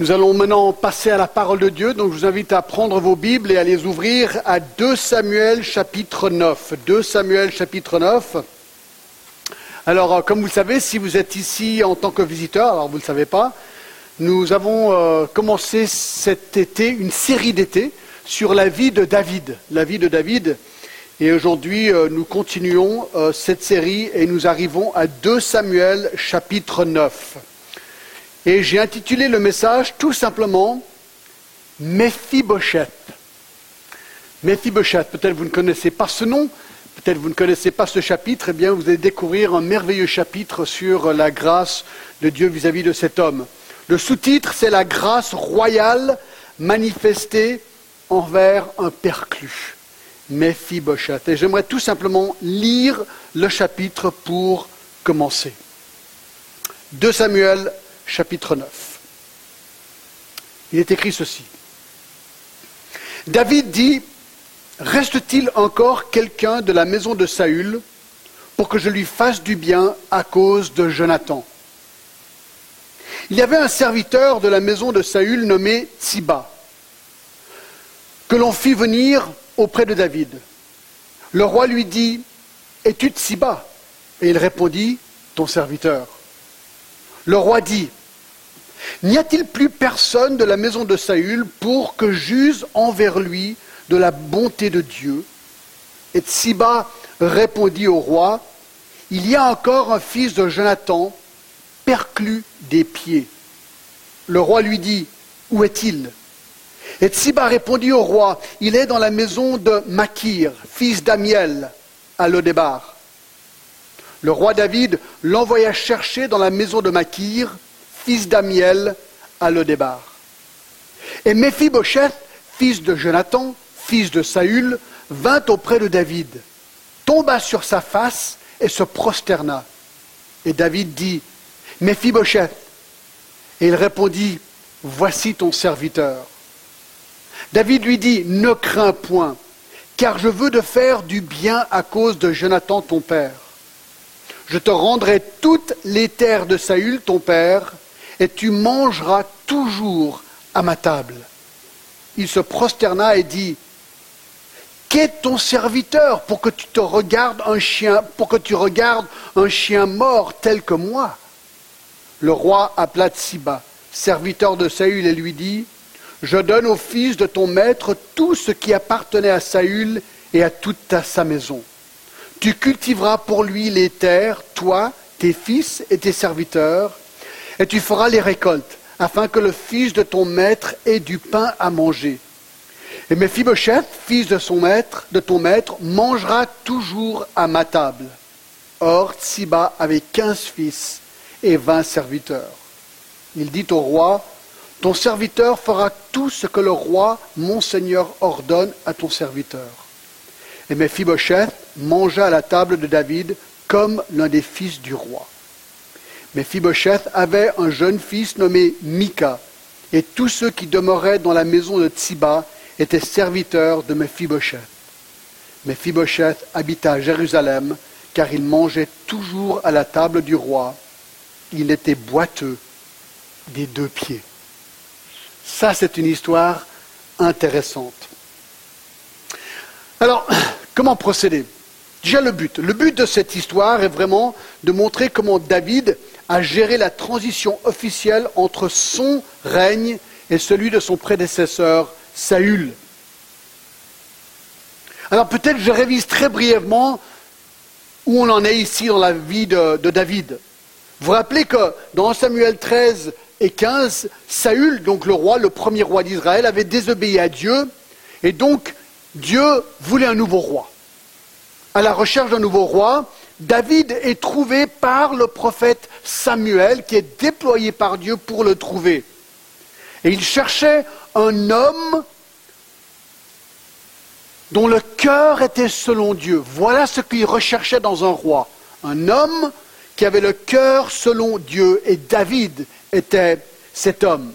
Nous allons maintenant passer à la parole de Dieu, donc je vous invite à prendre vos Bibles et à les ouvrir à 2 Samuel chapitre 9. 2 Samuel chapitre 9. Alors, euh, comme vous le savez, si vous êtes ici en tant que visiteur, alors vous ne le savez pas, nous avons euh, commencé cet été une série d'été sur la vie de David. La vie de David. Et aujourd'hui, euh, nous continuons cette série et nous arrivons à 2 Samuel chapitre 9. Et j'ai intitulé le message tout simplement Méphibosheth. Méphibosheth, peut-être vous ne connaissez pas ce nom, peut-être vous ne connaissez pas ce chapitre, eh bien vous allez découvrir un merveilleux chapitre sur la grâce de Dieu vis-à-vis de cet homme. Le sous-titre, c'est la grâce royale manifestée envers un perclus. Méphibosheth. Et j'aimerais tout simplement lire le chapitre pour commencer. De Samuel chapitre 9. Il est écrit ceci. David dit, Reste-t-il encore quelqu'un de la maison de Saül pour que je lui fasse du bien à cause de Jonathan? Il y avait un serviteur de la maison de Saül nommé Tsiba, que l'on fit venir auprès de David. Le roi lui dit, Es-tu Tsiba Et il répondit, Ton serviteur. Le roi dit, N'y a-t-il plus personne de la maison de Saül pour que j'use envers lui de la bonté de Dieu Et Tsiba répondit au roi, Il y a encore un fils de Jonathan, perclus des pieds. Le roi lui dit, Où est-il? Et Tsiba répondit au roi, Il est dans la maison de Makir, fils d'Amiel, à Lodébar. Le roi David l'envoya chercher dans la maison de Makir, fils d'Amiel, à Lodébar. Et Méphibosheth, fils de Jonathan, fils de Saül, vint auprès de David, tomba sur sa face et se prosterna. Et David dit, Méphibosheth. Et il répondit, Voici ton serviteur. David lui dit, Ne crains point, car je veux de faire du bien à cause de Jonathan ton père. Je te rendrai toutes les terres de Saül ton père, et tu mangeras toujours à ma table. Il se prosterna et dit, Qu'est ton serviteur pour que tu te regardes un chien, pour que tu regardes un chien mort tel que moi? Le roi appela Tsiba, serviteur de Saül, et lui dit Je donne au fils de ton maître tout ce qui appartenait à Saül et à toute sa maison. Tu cultiveras pour lui les terres, toi, tes fils et tes serviteurs, et tu feras les récoltes, afin que le fils de ton maître ait du pain à manger. Et Mephibosheth, fils de son maître, de ton maître, mangera toujours à ma table. Or, Tsiba avait quinze fils et vingt serviteurs. Il dit au roi, Ton serviteur fera tout ce que le roi, mon Seigneur, ordonne à ton serviteur. Et Mephibosheth mangea à la table de David comme l'un des fils du roi. Mephibosheth avait un jeune fils nommé Mika, et tous ceux qui demeuraient dans la maison de Tsiba étaient serviteurs de Mephibosheth. Mephibosheth habita à Jérusalem, car il mangeait toujours à la table du roi. Il était boiteux des deux pieds. Ça, c'est une histoire intéressante. Alors, comment procéder? Déjà le but. Le but de cette histoire est vraiment de montrer comment David à gérer la transition officielle entre son règne et celui de son prédécesseur Saül. Alors peut-être je révise très brièvement où on en est ici dans la vie de, David. Vous vous rappelez que dans Samuel 13 et 15, Saül, donc le roi, le premier roi d'Israël, avait désobéi à Dieu, et donc Dieu voulait un nouveau roi. À la recherche d'un nouveau roi, David est trouvé par le prophète Samuel, qui est déployé par Dieu pour le trouver. Et il cherchait un homme dont le cœur était selon Dieu. Voilà ce qu'il recherchait dans un roi. Un homme qui avait le cœur selon Dieu. Et David était cet homme.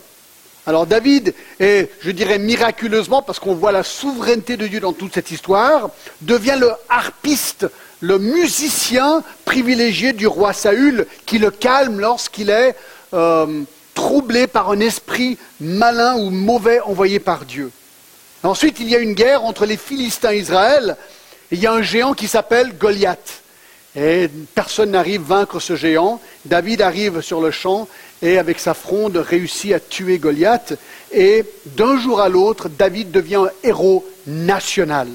Alors David est, je dirais miraculeusement, parce qu'on voit la souveraineté de Dieu dans toute cette histoire, devient le harpiste le musicien privilégié du roi Saül qui le calme lorsqu'il est euh, troublé par un esprit malin ou mauvais envoyé par Dieu. Ensuite, il y a une guerre entre les Philistins et Israël. Et il y a un géant qui s'appelle Goliath. Et personne n'arrive à vaincre ce géant. David arrive sur le champ et avec sa fronde réussit à tuer Goliath. Et d'un jour à l'autre, David devient un héros national.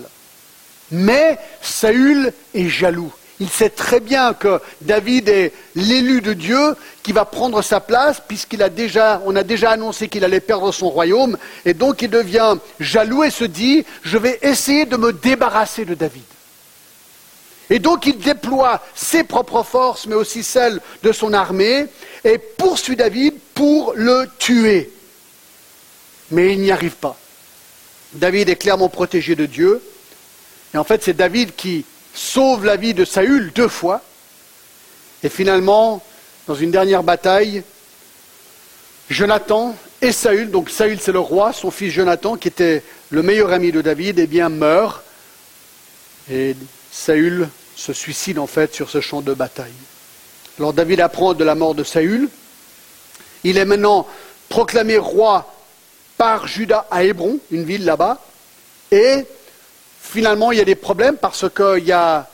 Mais Saül est jaloux. Il sait très bien que David est l'élu de Dieu qui va prendre sa place puisqu'il a déjà, a déjà annoncé qu'il allait perdre son royaume et donc il devient jaloux et se dit, je vais essayer de me débarrasser de David. Et donc il déploie ses propres forces mais aussi celles de son armée et poursuit David pour le tuer. Mais il n'y arrive pas. David est clairement protégé de Dieu. Et en fait, c'est David qui sauve la vie de Saül deux fois. Et finalement, dans une dernière bataille, Jonathan et Saül, donc Saül c'est le roi, son fils Jonathan, qui était le meilleur ami de David, eh bien meurt. Et Saül se suicide en fait sur ce champ de bataille. Alors David apprend de la mort de Saül. Il est maintenant proclamé roi par Judas à Hébron, une ville là-bas. Et finalement, il y a des problèmes parce qu'il y a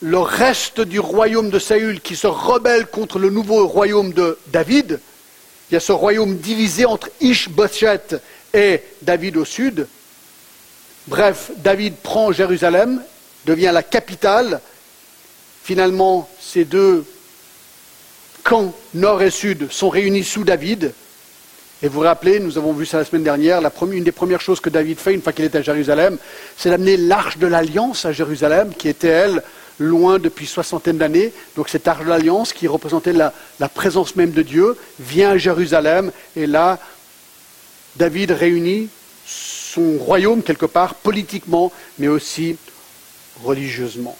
le reste du royaume de Saül qui se rebelle contre le nouveau royaume de David. Il y a ce royaume divisé entre Ishbosheth et David au sud. Bref, David prend Jérusalem, devient la capitale. Finalement, ces deux camps, nord et sud, sont réunis sous David. Et vous vous rappelez, nous avons vu ça la semaine dernière, une des premières choses que David fait une fois qu'il est à Jérusalem, c'est d'amener l'arche de l'Alliance à Jérusalem, qui était, elle, loin depuis soixantaine d'années. Donc cette arche de l'Alliance, qui représentait la, la, présence même de Dieu, vient à Jérusalem. Et là, David réunit son royaume quelque part, politiquement, mais aussi religieusement.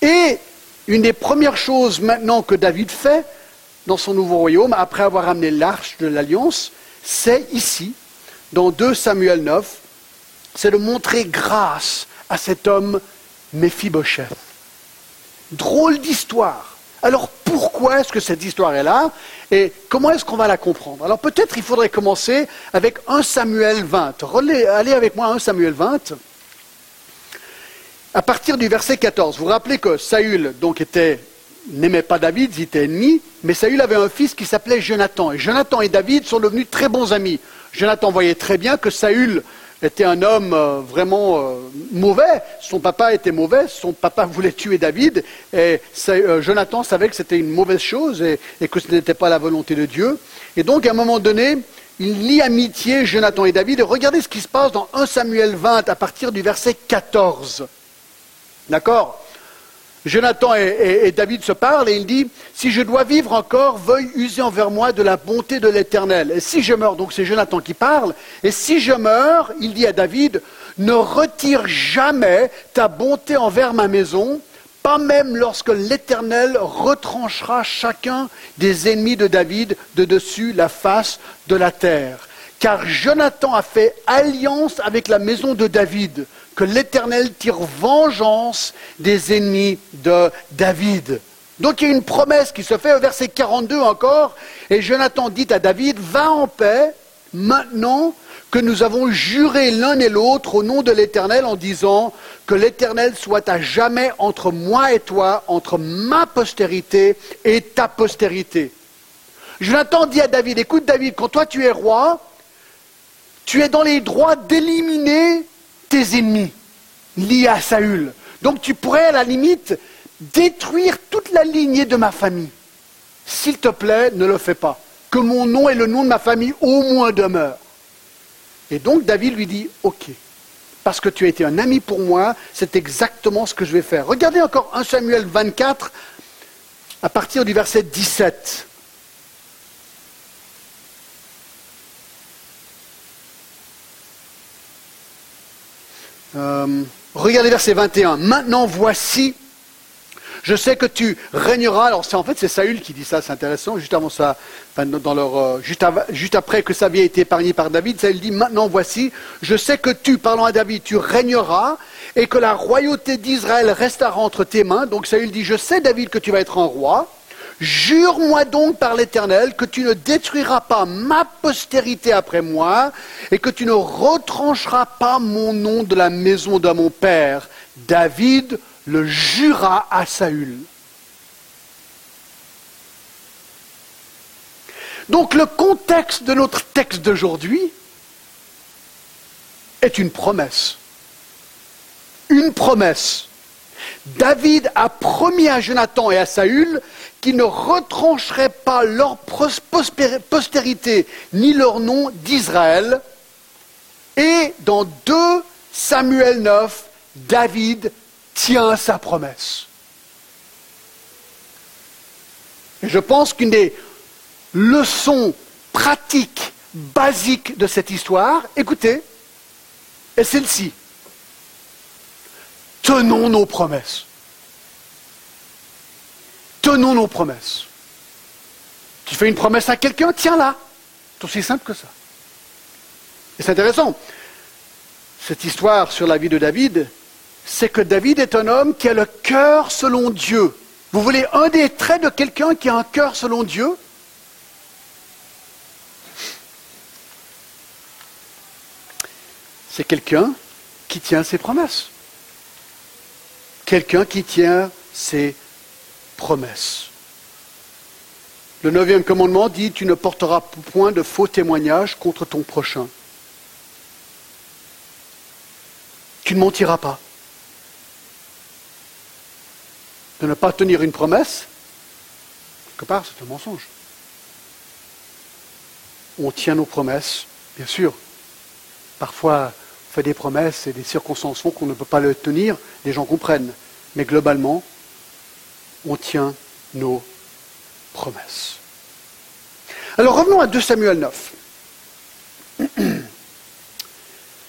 Et une des premières choses maintenant que David fait, dans son nouveau royaume, après avoir amené l'arche de l'alliance, c'est ici, dans 2 Samuel 9, c'est de montrer grâce à cet homme Mephibosheth. Drôle d'histoire. Alors pourquoi est-ce que cette histoire est là et comment est-ce qu'on va la comprendre? Alors peut-être il faudrait commencer avec 1 Samuel 20. allez avec moi à 1 Samuel 20. À partir du verset 14, vous vous rappelez que Saül donc était n'aimait pas David, ils étaient ennemis, mais Saül avait un fils qui s'appelait Jonathan. Et Jonathan et David sont devenus très bons amis. Jonathan voyait très bien que Saül était un homme euh, vraiment euh, mauvais. Son papa était mauvais, son papa voulait tuer David, et euh, Jonathan savait que c'était une mauvaise chose et, que ce n'était pas la volonté de Dieu. Et donc, à un moment donné, il lie amitié Jonathan et David. Et regardez ce qui se passe dans 1 Samuel 20 à partir du verset 14. D'accord? Jonathan et, David se parlent et il dit, si je dois vivre encore, veuille user envers moi de la bonté de l'Éternel. Et si je meurs, donc c'est Jonathan qui parle, et si je meurs, il dit à David, ne retire jamais ta bonté envers ma maison, pas même lorsque l'Éternel retranchera chacun des ennemis de David de dessus la face de la terre. Car Jonathan a fait alliance avec la maison de David que l'Éternel tire vengeance des ennemis de David. Donc il y a une promesse qui se fait au verset 42 encore, et Jonathan dit à David, va en paix maintenant que nous avons juré l'un et l'autre au nom de l'Éternel en disant que l'Éternel soit à jamais entre moi et toi, entre ma postérité et ta postérité. Jonathan dit à David, écoute David, quand toi tu es roi, tu es dans les droits d'éliminer tes ennemis liés à Saül. Donc tu pourrais à la limite détruire toute la lignée de ma famille. S'il te plaît, ne le fais pas. Que mon nom et le nom de ma famille au moins demeurent. Et donc David lui dit, ok, parce que tu as été un ami pour moi, c'est exactement ce que je vais faire. Regardez encore 1 Samuel 24 à partir du verset 17. Euh, regardez verset 21. Maintenant voici, je sais que tu régneras. Alors en fait c'est Saül qui dit ça, c'est intéressant. Juste avant ça, dans leur, euh, juste, juste, après que ça avait été épargné par David, Saül dit maintenant voici, je sais que tu, parlant à David, tu régneras et que la royauté d'Israël restera entre tes mains. Donc Saül dit je sais David que tu vas être un roi. Jure-moi donc par l'Éternel que tu ne détruiras pas ma postérité après moi et que tu ne retrancheras pas mon nom de la maison de mon père. David le jura à Saül. Donc le contexte de notre texte d'aujourd'hui est une promesse. Une promesse. David a promis à Jonathan et à Saül qu'ils ne retrancheraient pas leur postérité ni leur nom d'Israël. Et dans 2 Samuel 9, David tient sa promesse. Et je pense qu'une des leçon pratique, basique de cette histoire, écoutez, est celle-ci. Tenons nos promesses. Tenons nos promesses. Tu fais une promesse à quelqu'un, tiens-la. C'est aussi simple que ça. Et c'est intéressant. Cette histoire sur la vie de David, c'est que David est un homme qui a le cœur selon Dieu. Vous voulez un des traits de quelqu'un qui a un cœur selon Dieu? C'est quelqu'un qui tient ses promesses. Quelqu'un qui tient ses promesses. Le neuvième commandement dit, tu ne porteras point de faux témoignages contre ton prochain. Tu ne mentiras pas. De ne pas tenir une promesse, quelque part, c'est un mensonge. On tient nos promesses, bien sûr. Parfois, fait des promesses et des circonstances font qu'on ne peut pas le tenir, les gens comprennent. Mais globalement, on tient nos promesses. Alors revenons à 2 Samuel 9.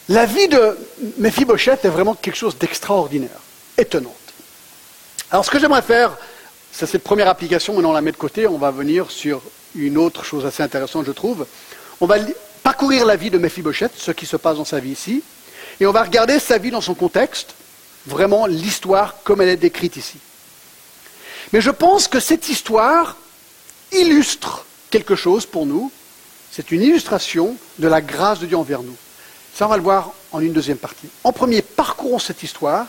La vie de Mephibosheth est vraiment quelque chose d'extraordinaire, étonnante. Alors ce que j'aimerais faire, c'est cette première application, maintenant on la met de côté, on va venir sur une autre chose assez intéressante, je trouve. On va parcourir la vie de Mephibosheth, ce qui se passe dans sa vie ici, et on va regarder sa vie dans son contexte, vraiment l'histoire comme elle est décrite ici. Mais je pense que cette histoire illustre quelque chose pour nous. C'est une illustration de la grâce de Dieu envers nous. Ça, on va le voir en une deuxième partie. En premier, parcourons cette histoire,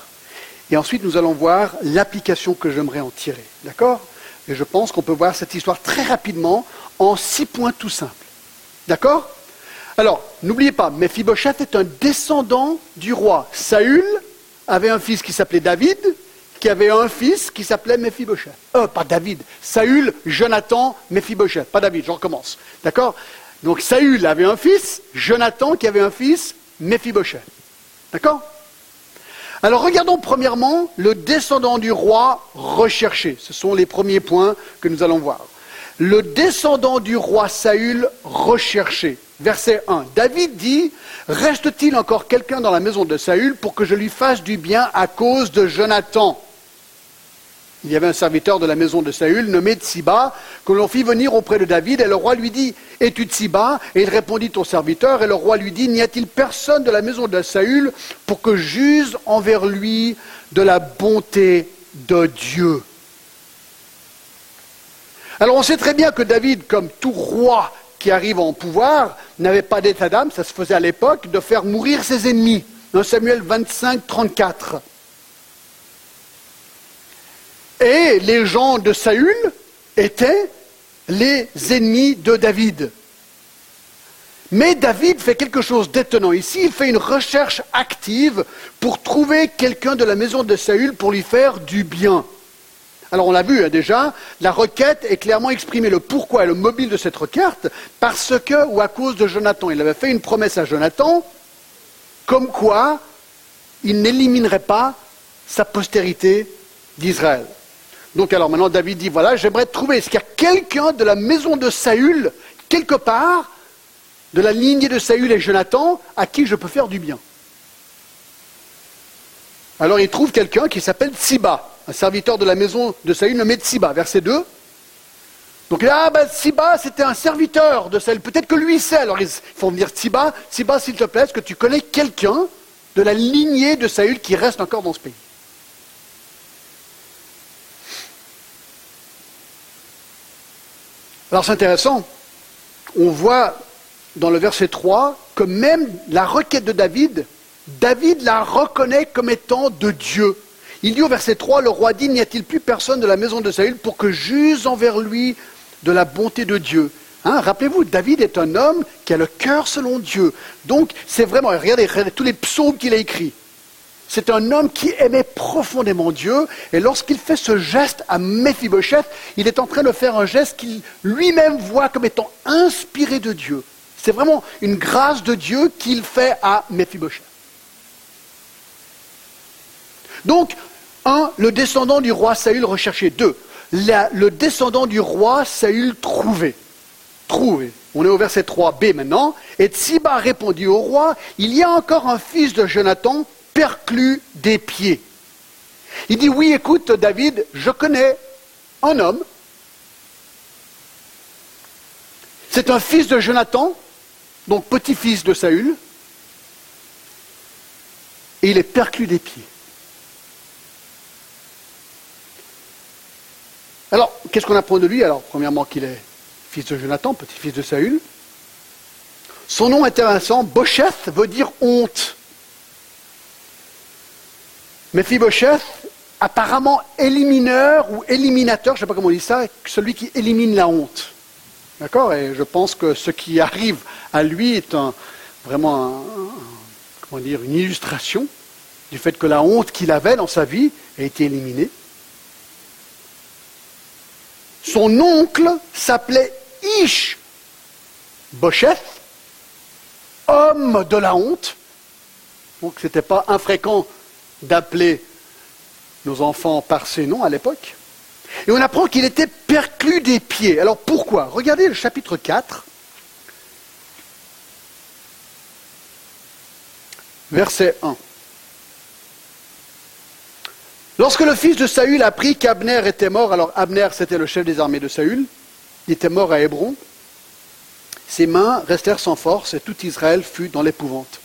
et ensuite nous allons voir l'application que j'aimerais en tirer. D'accord? Et je pense qu'on peut voir cette histoire très rapidement en six points tout simples. D'accord? Alors, n'oubliez pas, Mephibosheth est un descendant du roi. Saül avait un fils qui s'appelait David, qui avait un fils qui s'appelait Mephibosheth. Euh, pas David. Saül, Jonathan, Mephibosheth. Pas David, je recommence. D'accord? Donc Saül avait un fils, Jonathan qui avait un fils, Mephibosheth. D'accord? Alors regardons premièrement le descendant du roi recherché. Ce sont les premiers points que nous allons voir. Le descendant du roi Saül recherché verset 1. David dit, reste-t-il encore quelqu'un dans la maison de Saül pour que je lui fasse du bien à cause de Jonathan? Il y avait un serviteur de la maison de Saül nommé Tsiba que l'on fit venir auprès de David et le roi lui dit, es-tu Tsiba Et il répondit au serviteur et le roi lui dit, n'y a-t-il personne de la maison de Saül pour que j'use envers lui de la bonté de Dieu? Alors on sait très bien que David, comme tout roi qui arrive en pouvoir n'avait pas d'état d'âme, ça se faisait à l'époque, de faire mourir ses ennemis. Dans Samuel 25, 34. Et les gens de Saül étaient les ennemis de David. Mais David fait quelque chose d'étonnant ici, il fait une recherche active pour trouver quelqu'un de la maison de Saül pour lui faire du bien. Alors on l'a vu hein, déjà, la requête est clairement exprimée, le pourquoi et le mobile de cette requête, parce que, ou à cause de Jonathan, il avait fait une promesse à Jonathan, comme quoi il n'éliminerait pas sa postérité d'Israël. Donc alors maintenant David dit, voilà, j'aimerais trouver, est-ce qu'il y a quelqu'un de la maison de Saül, quelque part, de la lignée de Saül et Jonathan, à qui je peux faire du bien? Alors il trouve quelqu'un qui s'appelle Tsiba un serviteur de la maison de Saül nommé Tsiba, verset 2. Donc là, ah, ben, Tsiba, c'était un serviteur de Saül. Peut-être que lui sait. Alors ils font venir Tsiba. Tsiba, s'il te plaît, est-ce que tu connais quelqu'un de la lignée de Saül qui reste encore dans ce pays? Alors c'est intéressant. On voit dans le verset 3 que même la requête de David, David la reconnaît comme étant de Dieu. Il dit au verset 3, le roi dit, n'y a-t-il plus personne de la maison de Saül pour que j'use envers lui de la bonté de Dieu? Hein, Rappelez-vous, David est un homme qui a le cœur selon Dieu. Donc c'est vraiment, regardez, regardez tous les psaumes qu'il a écrits. C'est un homme qui aimait profondément Dieu, et lorsqu'il fait ce geste à Mephibosheth, il est en train de faire un geste qu'il lui-même voit comme étant inspiré de Dieu. C'est vraiment une grâce de Dieu qu'il fait à Mephibosheth. Donc, un, le descendant du roi Saül recherché. Deux, le descendant du roi Saül trouvé. Trouvé. On est au verset 3b maintenant. Et Tsiba répondit au roi, il y a encore un fils de Jonathan perclus des pieds. Il dit, oui, écoute, David, je connais un homme. C'est un fils de Jonathan, donc petit-fils de Saül, et il est perclus des pieds. Alors, qu'est-ce qu'on apprend de lui? Alors, premièrement, qu'il est fils de Jonathan, petit-fils de Saül. Son nom intéressant, Bocheth, veut dire honte. Mephibosheth, apparemment élimineur ou éliminateur, je ne sais pas comment on dit ça, celui qui élimine la honte. D'accord? Et je pense que ce qui arrive à lui est vraiment comment dire, une illustration du fait que la honte qu'il avait dans sa vie a été éliminée. Son oncle s'appelait Ish Bosheth, homme de la honte. Donc ce n'était pas infréquent d'appeler nos enfants par ces noms à l'époque. Et on apprend qu'il était perclus des pieds. Alors pourquoi? Regardez le chapitre 4, verset 1. Lorsque le fils de Saül apprit qu'Abner était mort, alors Abner c'était le chef des armées de Saül, il était mort à Hébron, ses mains restèrent sans force et tout Israël fut dans l'épouvante.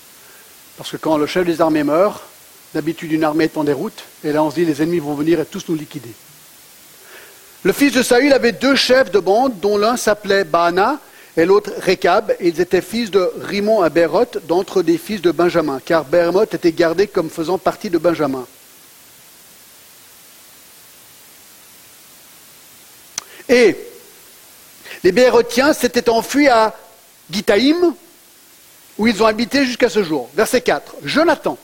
Parce que quand le chef des armées meurt, D'habitude, une armée est en déroute, et là on se dit les ennemis vont venir et tous nous liquider. Le fils de Saül avait deux chefs de bande, dont l'un s'appelait Baana et l'autre Rekab. Ils étaient fils de Rimon à Béroth, d'entre des fils de Benjamin, car Béremoth était gardé comme faisant partie de Benjamin. Et les Bérothiens s'étaient enfuis à Gitaïm, où ils ont habité jusqu'à ce jour. Verset 4. Jonathan,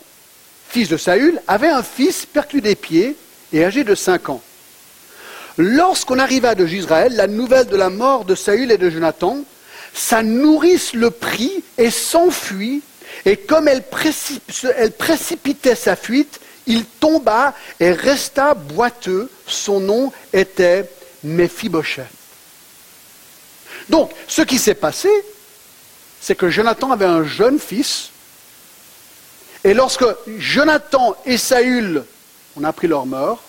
fils de Saül, avait un fils perclus des pieds et âgé de cinq ans. Lorsqu'on arriva de Gisraël, la nouvelle de la mort de Saül et de Jonathan, sa nourrice le prit et s'enfuit, et comme elle, elle, précipitait sa fuite, il tomba et resta boiteux. Son nom était Mephibosheth. Donc, ce qui s'est passé, c'est que Jonathan avait un jeune fils et lorsque Jonathan et Saül ont appris leur mort,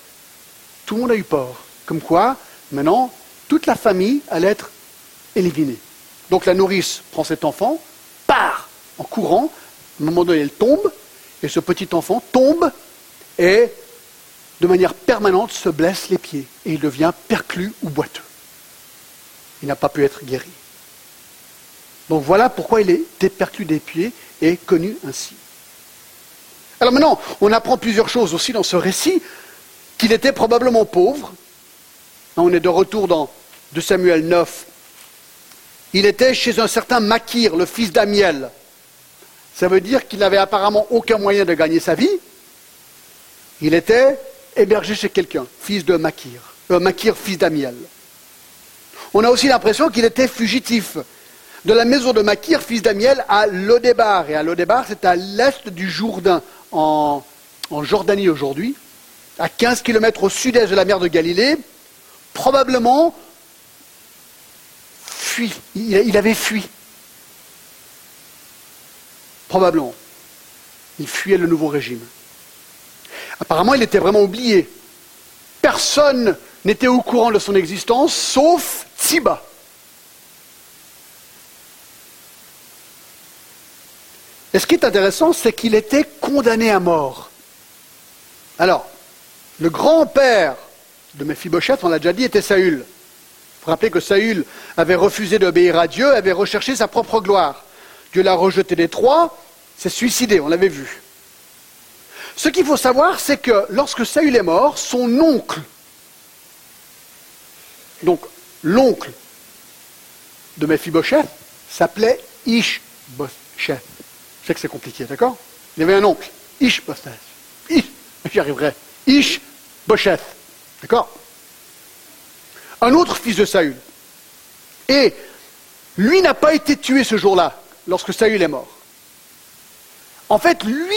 tout le monde a eu peur. Comme quoi, maintenant, toute la famille allait être éliminée. Donc la nourrice prend cet enfant, part en courant, à un moment donné, elle tombe, et ce petit enfant tombe et, de manière permanente, se blesse les pieds, et il devient perclus ou boiteux. Il n'a pas pu être guéri. Donc voilà pourquoi il est perclus des pieds et connu ainsi. Alors maintenant, on apprend plusieurs choses aussi dans ce récit, qu'il était probablement pauvre. On est de retour dans 2 Samuel 9. Il était chez un certain Makir, le fils d'Amiel. Ça veut dire qu'il n'avait apparemment aucun moyen de gagner sa vie. Il était hébergé chez quelqu'un, fils de Makir. Euh, Makir, fils d'Amiel. On a aussi l'impression qu'il était fugitif de la maison de Makir, fils d'Amiel, à Lodébar. Et à Lodébar, c'est à l'est du Jourdain, en, Jordanie aujourd'hui, à 15 km au sud-est de la mer de Galilée, probablement fui. Il, avait fui. Probablement. Il fuyait le nouveau régime. Apparemment, il était vraiment oublié. Personne n'était au courant de son existence, sauf Tsiba. Et ce qui est intéressant, c'est qu'il était condamné à mort. Alors, le grand-père de Mephibosheth, on l'a déjà dit, était Saül. vous rappelez que Saül avait refusé d'obéir à Dieu, avait recherché sa propre gloire. Dieu l'a rejeté des trois, s'est suicidé, on l'avait vu. Ce qu'il faut savoir, c'est que lorsque Saül est mort, son oncle, donc l'oncle de Mephibosheth, s'appelait Ishbosheth. Que c'est compliqué, d'accord? Il y avait un oncle, Ishbosheth. Ish, j'y arriverai. Ishbosheth. D'accord? Un autre fils de Saül. Et lui n'a pas été tué ce jour-là, lorsque Saül est mort. En fait, lui,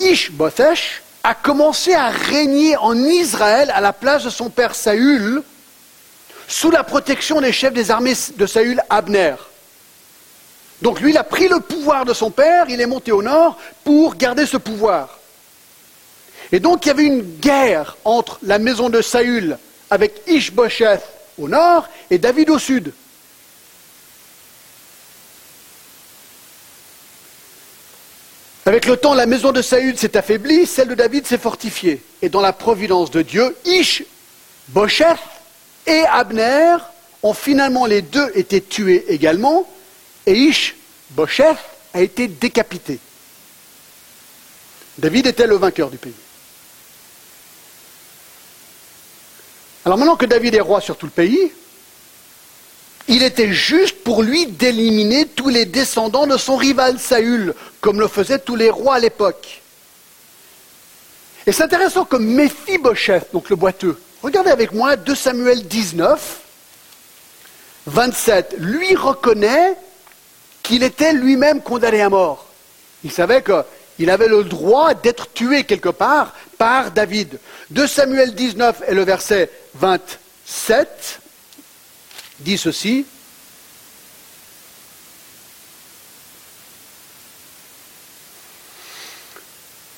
Ishbosheth, a commencé à régner en Israël à la place de son père Saül, sous la protection des chefs des armées de Saül, Abner. Donc lui, il a pris le pouvoir de son père, il est monté au nord pour garder ce pouvoir. Et donc il y avait une guerre entre la maison de Saül avec Ishbosheth au nord et David au sud. Avec le temps, la maison de Saül s'est affaiblie, celle de David s'est fortifiée. Et dans la providence de Dieu, Ishbosheth et Abner ont finalement les deux été tués également, et Ishbosheth a été décapité. David était le vainqueur du pays. Alors maintenant que David est roi sur tout le pays, il était juste pour lui d'éliminer tous les descendants de son rival Saül, comme le faisaient tous les rois à l'époque. Et c'est intéressant que Mephibosheth, donc le boiteux, regardez avec moi 2 Samuel 19, 27, lui reconnaît qu'il était lui-même condamné à mort. Il savait qu'il avait le droit d'être tué quelque part par David. 2 Samuel 19 et le verset 27 dit ceci.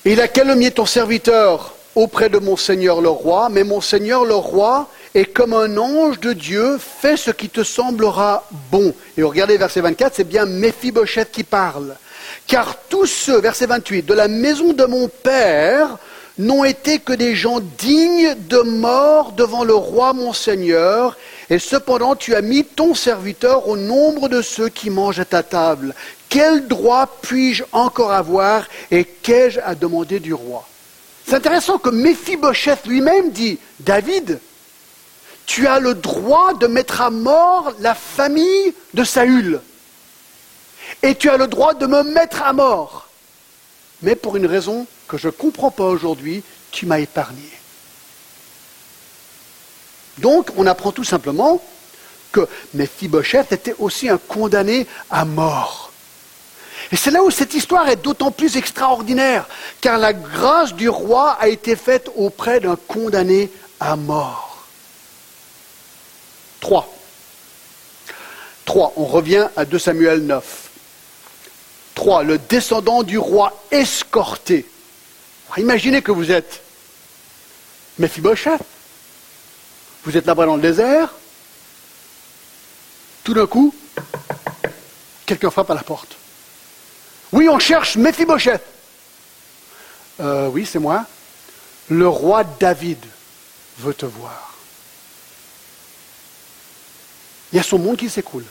Il a calomnié ton serviteur auprès de mon Seigneur le roi, mais mon Seigneur le roi est comme un ange de Dieu, fais ce qui te semblera bon. Et regardez verset 24, c'est bien Méphibosheth qui parle. Car tous ceux, verset 28, de la maison de mon Père n'ont été que des gens dignes de mort devant le roi mon Seigneur, et cependant tu as mis ton serviteur au nombre de ceux qui mangent à ta table. Quel droit puis-je encore avoir et qu'ai-je à demander du roi? C'est intéressant que Méphibosheth lui-même dit, David, tu as le droit de mettre à mort la famille de Saül. Et tu as le droit de me mettre à mort. Mais pour une raison que je ne comprends pas aujourd'hui, tu m'as épargné. Donc, on apprend tout simplement que Mephibosheth était aussi un condamné à mort. Et c'est là où cette histoire est d'autant plus extraordinaire, car la grâce du roi a été faite auprès d'un condamné à mort. 3. 3. On revient à 2 Samuel 9. 3. Le descendant du roi escorté. Imaginez que vous êtes Mephibosheth. Vous êtes là-bas dans le désert. Tout d'un coup, quelqu'un frappe à la porte. Oui, on cherche Mephibosheth. Euh, oui, c'est moi. Le roi David veut te voir. Il y a son monde qui s'écoule.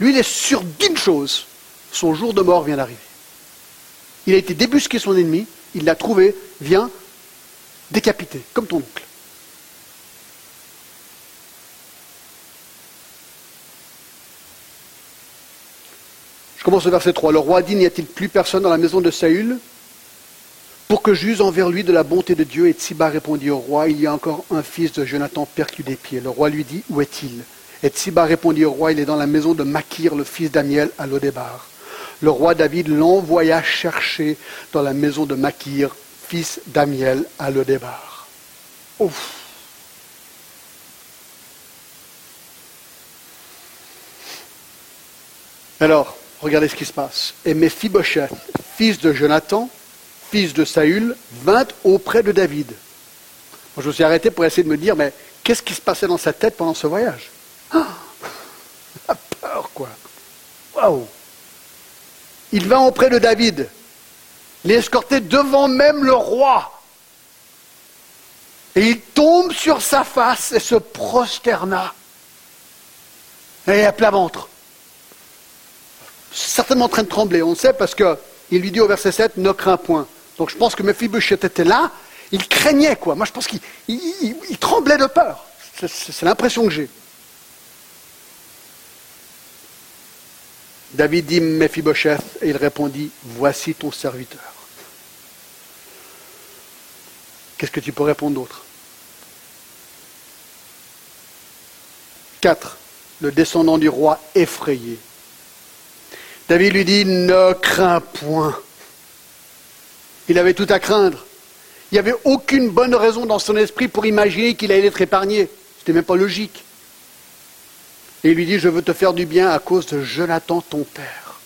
Lui, il est sûr d'une chose. Son jour de mort vient d'arriver. Il a été débusqué son ennemi, il l'a trouvé, vient décapité, comme ton oncle. Je commence au verset 3. Le roi dit, n'y a-t-il plus personne dans la maison de Saül pour que j'use envers lui de la bonté de Dieu? Et Tsiba répondit au roi, il y a encore un fils de Jonathan percu des pieds. Le roi lui dit, où est-il? Et Tsiba répondit au roi, il est dans la maison de Makir, le fils d'Amiel, à Lodébar le roi David l'envoya chercher dans la maison de Makir, fils d'Amiel, à Lodébar. Ouf. Alors, regardez ce qui se passe. Et Mephibosheth, fils de Jonathan, fils de Saül, vint auprès de David. Je me suis arrêté pour essayer de me dire, mais qu'est-ce qui se passait dans sa tête pendant ce voyage? Ah La peur, quoi. Waouh il va auprès de David, l'escorter devant même le roi. Et il tombe sur sa face et se prosterna. Et à plat ventre. Certainement en train de trembler, on le sait, parce qu'il lui dit au verset 7, ne crains point. Donc je pense que Mephibosheth était là, il craignait quoi. Moi je pense qu'il tremblait de peur. C'est l'impression que j'ai. David dit Mephibosheth et il répondit Voici ton serviteur. Qu'est-ce que tu peux répondre d'autre? 4. Le descendant du roi effrayé. David lui dit Ne crains point. Il avait tout à craindre. Il n'y avait aucune bonne raison dans son esprit pour imaginer qu'il allait être épargné. Ce n'était même pas logique. Et il lui dit, je veux te faire du bien à cause de Jonathan, ton père.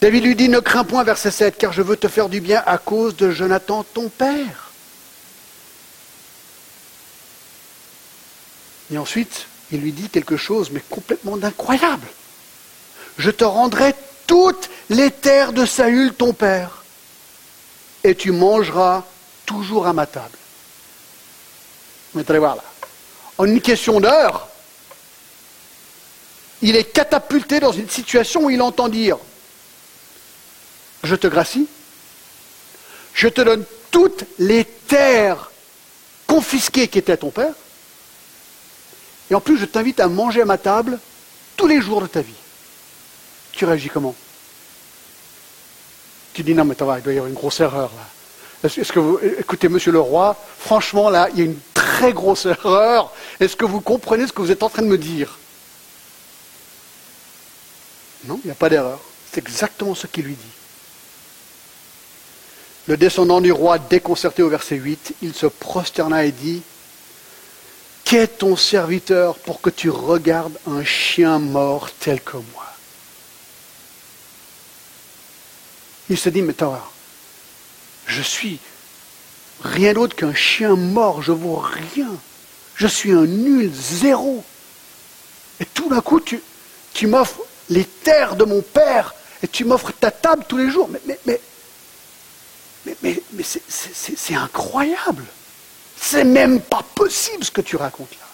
David lui dit, ne crains point, verset 7, car je veux te faire du bien à cause de Jonathan, ton père. Et ensuite, il lui dit quelque chose, mais complètement incroyable. Je te rendrai toutes les terres de Saül, ton père, et tu mangeras toujours à ma table. Vous allez voir là. En une question d'heure, il est catapulté dans une situation où il entend dire Je te gracie, je te donne toutes les terres confisquées qui étaient ton père, et en plus je t'invite à manger à ma table tous les jours de ta vie. Tu réagis comment? Tu dis non, mais il doit y avoir une grosse erreur là. Vous, écoutez, monsieur le roi, franchement là, il y a une très grosse erreur. Est-ce que vous comprenez ce que vous êtes en train de me dire? Non, il n'y a pas d'erreur. C'est exactement ce qu'il lui dit. Le descendant du roi, déconcerté au verset 8, il se prosterna et dit Qu'est ton serviteur pour que tu regardes un chien mort tel que moi Il se dit, mais toi, je suis rien d'autre qu'un chien mort, je vaux rien. Je suis un nul, zéro. Et tout d'un coup, tu, m'offres les terres de mon père et tu m'offres ta table tous les jours. Mais, mais, mais, mais, mais, c'est incroyable. C'est même pas possible ce que tu racontes là.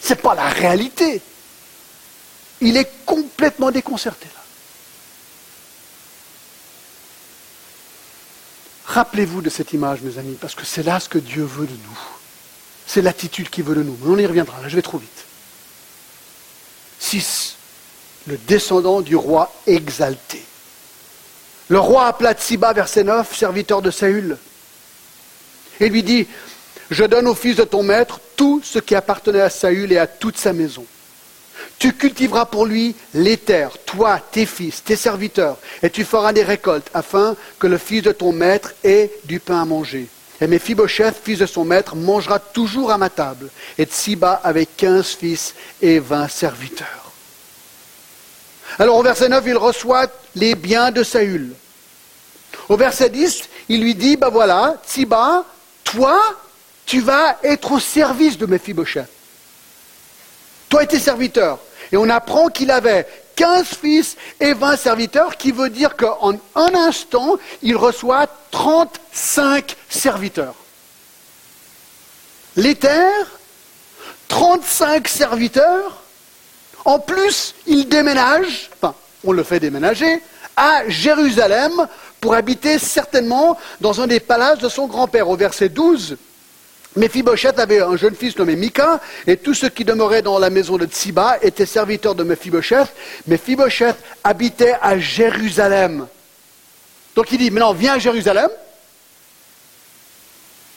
C'est pas la réalité. Il est complètement déconcerté Rappelez-vous de cette image, mes amis, parce que c'est là ce que Dieu veut de nous. C'est l'attitude qu'il veut de nous. Mais on y reviendra, là je vais trop vite. 6. Le descendant du roi exalté. Le roi appela Tsiba, verset 9, serviteur de Saül, et lui dit, je donne au fils de ton maître tout ce qui appartenait à Saül et à toute sa maison. Tu cultiveras pour lui les terres, toi, tes fils, tes serviteurs, et tu feras des récoltes, afin que le fils de ton maître ait du pain à manger. Et Mephibosheth, fils de son maître, mangera toujours à ma table, et Tsiba avec quinze fils et vingt serviteurs. Alors au verset 9, il reçoit les biens de Saül. Au verset 10, il lui dit, ben voilà, Tsiba, toi, tu vas être au service de Mephibosheth. Toi et tes serviteurs. Et on apprend qu'il avait 15 fils et 20 serviteurs, qui veut dire qu'en un instant, il reçoit 35 serviteurs. Les terres, 35 serviteurs. En plus, il déménage, enfin, on le fait déménager, à Jérusalem pour habiter certainement dans un des palaces de son grand-père. Au verset 12, Mephibosheth avait un jeune fils nommé Mika, et tous ceux qui demeuraient dans la maison de Tsiba étaient serviteurs de Mephibosheth. Mephibosheth habitait à Jérusalem. Donc il dit, maintenant viens à Jérusalem.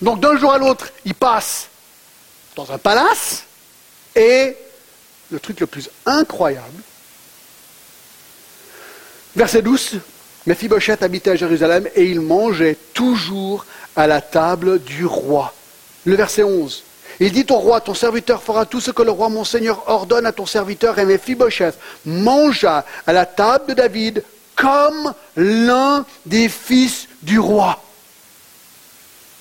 Donc d'un jour à l'autre, il passe dans un palace, et le truc le plus incroyable, verset 12, Mephibosheth habitait à Jérusalem et il mangeait toujours à la table du roi. Le verset 11. Il dit au roi, ton serviteur fera tout ce que le roi mon Seigneur ordonne à ton serviteur et Mephibosheth mangea à la table de David comme l'un des fils du roi.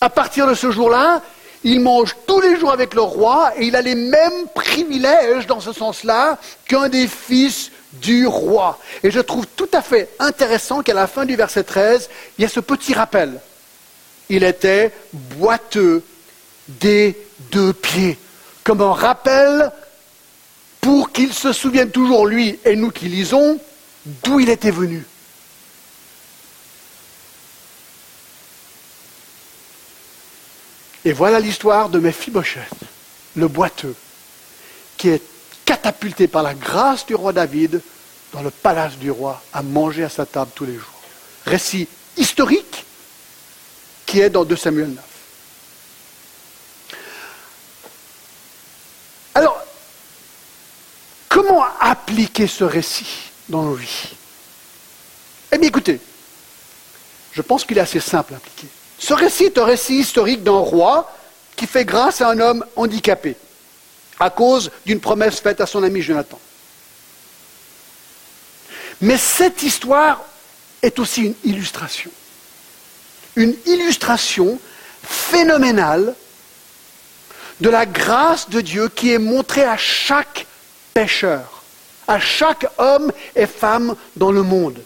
À partir de ce jour-là, il mange tous les jours avec le roi et il a les mêmes privilèges dans ce sens-là qu'un des fils du roi. Et je trouve tout à fait intéressant qu'à la fin du verset 13, il y a ce petit rappel. Il était boiteux des deux pieds, comme un rappel pour qu'il se souvienne toujours, lui et nous qui lisons, d'où il était venu. Et voilà l'histoire de Mephibosheth, le boiteux, qui est catapulté par la grâce du roi David dans le palace du roi à manger à sa table tous les jours. Récit historique qui est dans 2 Samuel 9. Alors, comment appliquer ce récit dans nos vies? Eh bien écoutez, je pense qu'il est assez simple à appliquer. Ce récit est un récit historique d'un roi qui fait grâce à un homme handicapé à cause d'une promesse faite à son ami Jonathan. Mais cette histoire est aussi une illustration. Une illustration phénoménale de la grâce de Dieu qui est montrée à chaque pécheur, à chaque homme et femme dans le monde.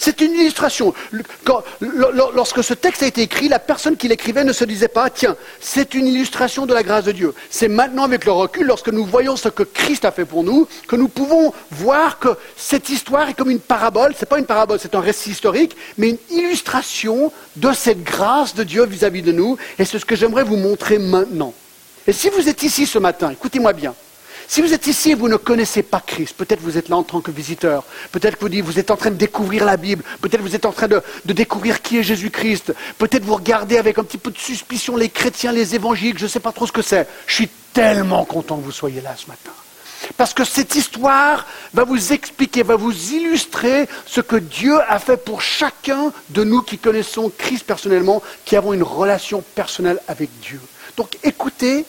C'est une illustration. lorsque ce texte a été écrit, la personne qui l'écrivait ne se disait pas, tiens, c'est une illustration de la grâce de Dieu. C'est maintenant avec le recul, lorsque nous voyons ce que Christ a fait pour nous, que nous pouvons voir que cette histoire est comme une parabole. Ce n'est pas une parabole, c'est un récit historique, mais une illustration de cette grâce de Dieu vis à -vis de nous. Et c'est ce que j'aimerais vous montrer maintenant. Et si vous êtes ici ce matin, écoutez-moi bien. Si vous êtes ici et vous ne connaissez pas Christ, peut-être vous êtes là en tant que visiteur, peut-être que vous, dites, vous êtes en train de découvrir la Bible, peut-être vous êtes en train de, découvrir qui est Jésus-Christ, peut-être vous regardez avec un petit peu de suspicion les chrétiens, les évangéliques, je ne sais pas trop ce que c'est. Je suis tellement content que vous soyez là ce matin. Parce que cette histoire va vous expliquer, va vous illustrer ce que Dieu a fait pour chacun de nous qui connaissons Christ personnellement, qui avons une relation personnelle avec Dieu. Donc écoutez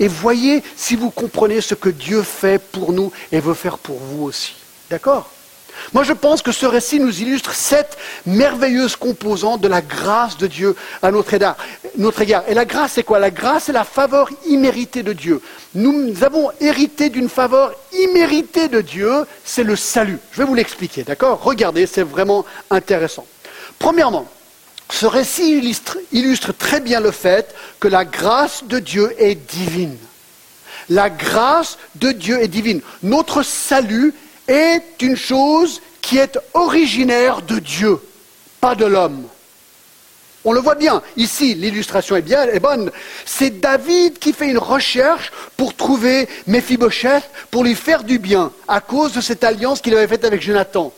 et voyez si vous comprenez ce que Dieu fait pour nous et veut faire pour vous aussi. D'accord? Moi, je pense que ce récit nous illustre cette merveilleuse composante de la grâce de Dieu à notre égard. Notre égard. Et la grâce, c'est quoi? La grâce, c'est la faveur imméritée de Dieu. Nous avons hérité d'une faveur imméritée de Dieu, c'est le salut. Je vais vous l'expliquer, d'accord? Regardez, c'est vraiment intéressant. Premièrement, ce récit illustre, très bien le fait que la grâce de Dieu est divine. La grâce de Dieu est divine. Notre salut est une chose qui est originaire de Dieu, pas de l'homme. On le voit bien. Ici, l'illustration est bien, est bonne. C'est David qui fait une recherche pour trouver Mephibosheth, pour lui faire du bien, à cause de cette alliance qu'il avait faite avec Jonathan.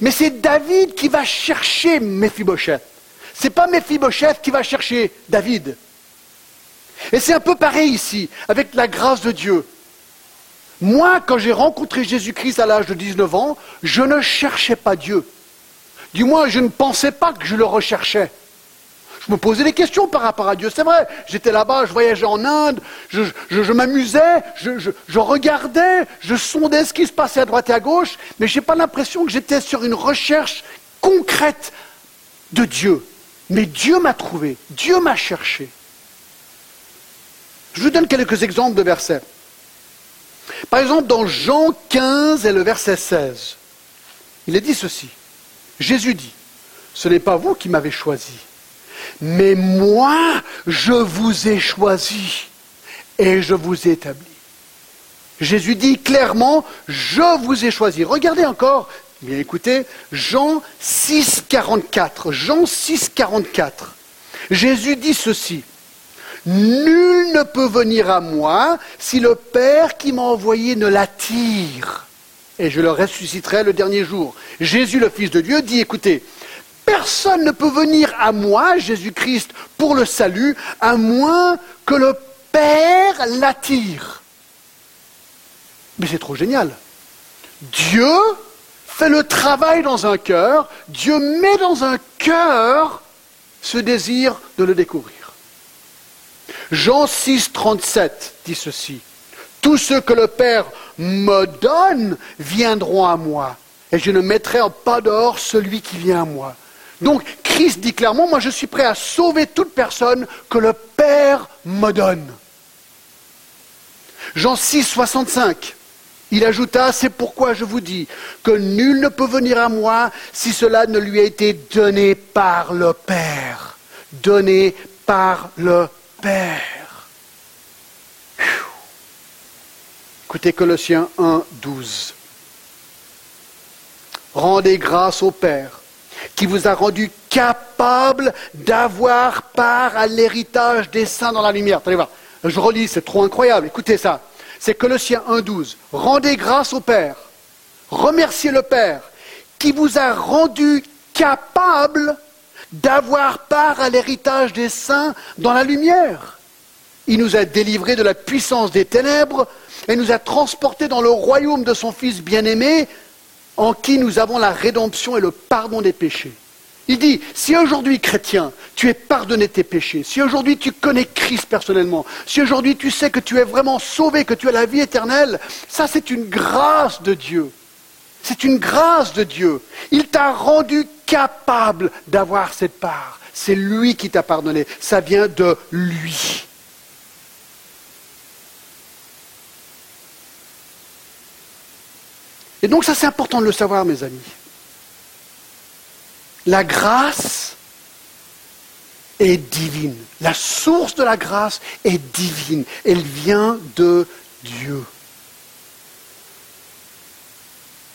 Mais c'est David qui va chercher Mephibosheth. Ce n'est pas Mephibosheth qui va chercher David. Et c'est un peu pareil ici, avec la grâce de Dieu. Moi, quand j'ai rencontré Jésus-Christ à l'âge de 19 ans, je ne cherchais pas Dieu. Du moins, je ne pensais pas que je le recherchais. Je me posais des questions par rapport à Dieu. C'est vrai, j'étais là-bas, je voyageais en Inde, je, m'amusais, je, je, regardais, je sondais ce qui se passait à droite et à gauche, mais je n'ai pas l'impression que j'étais sur une recherche concrète de Dieu. Mais Dieu m'a trouvé, Dieu m'a cherché. Je vous donne quelques exemples de versets. Par exemple, dans Jean 15 et le verset 16, il est dit ceci. Jésus dit, ce n'est pas vous qui m'avez choisi, mais moi, je vous ai choisi et je vous ai établi. Jésus dit clairement, je vous ai choisi. Regardez encore Bien écoutez, Jean 6, 44. Jean 6, 44. Jésus dit ceci. Nul ne peut venir à moi si le Père qui m'a envoyé ne l'attire. Et je le ressusciterai le dernier jour. Jésus, le Fils de Dieu, dit, écoutez, personne ne peut venir à moi, Jésus-Christ, pour le salut, à moins que le Père l'attire. Mais c'est trop génial. Dieu fait le travail dans un cœur, Dieu met dans un cœur ce désir de le découvrir. Jean 6, 37 dit ceci. Tous ceux que le Père me donne viendront à moi, et je ne mettrai pas dehors celui qui vient à moi. Donc Christ dit clairement, moi je suis prêt à sauver toute personne que le Père me donne. Jean 6, 65. Il ajouta, c'est pourquoi je vous dis que nul ne peut venir à moi si cela ne lui a été donné par le Père. Donné par le Père. Écoutez Colossiens 1, 12. Rendez grâce au Père qui vous a rendu capable d'avoir part à l'héritage des saints dans la lumière. Je relis, c'est trop incroyable. Écoutez ça. C'est Colossiens 1, 12. Rendez grâce au Père. Remerciez le Père qui vous a rendu capable d'avoir part à l'héritage des saints dans la lumière. Il nous a délivrés de la puissance des ténèbres et nous a transportés dans le royaume de son Fils bien-aimé, en qui nous avons la rédemption et le pardon des péchés. Il dit, si aujourd'hui, chrétien, tu es pardonné tes péchés, si aujourd'hui tu connais Christ personnellement, si aujourd'hui tu sais que tu es vraiment sauvé, que tu as la vie éternelle, ça c'est une grâce de Dieu. C'est une grâce de Dieu. Il t'a rendu capable d'avoir cette part. C'est lui qui t'a pardonné. Ça vient de lui. Et donc ça c'est important de le savoir, mes amis. La grâce est divine. La source de la grâce est divine. Elle vient de Dieu.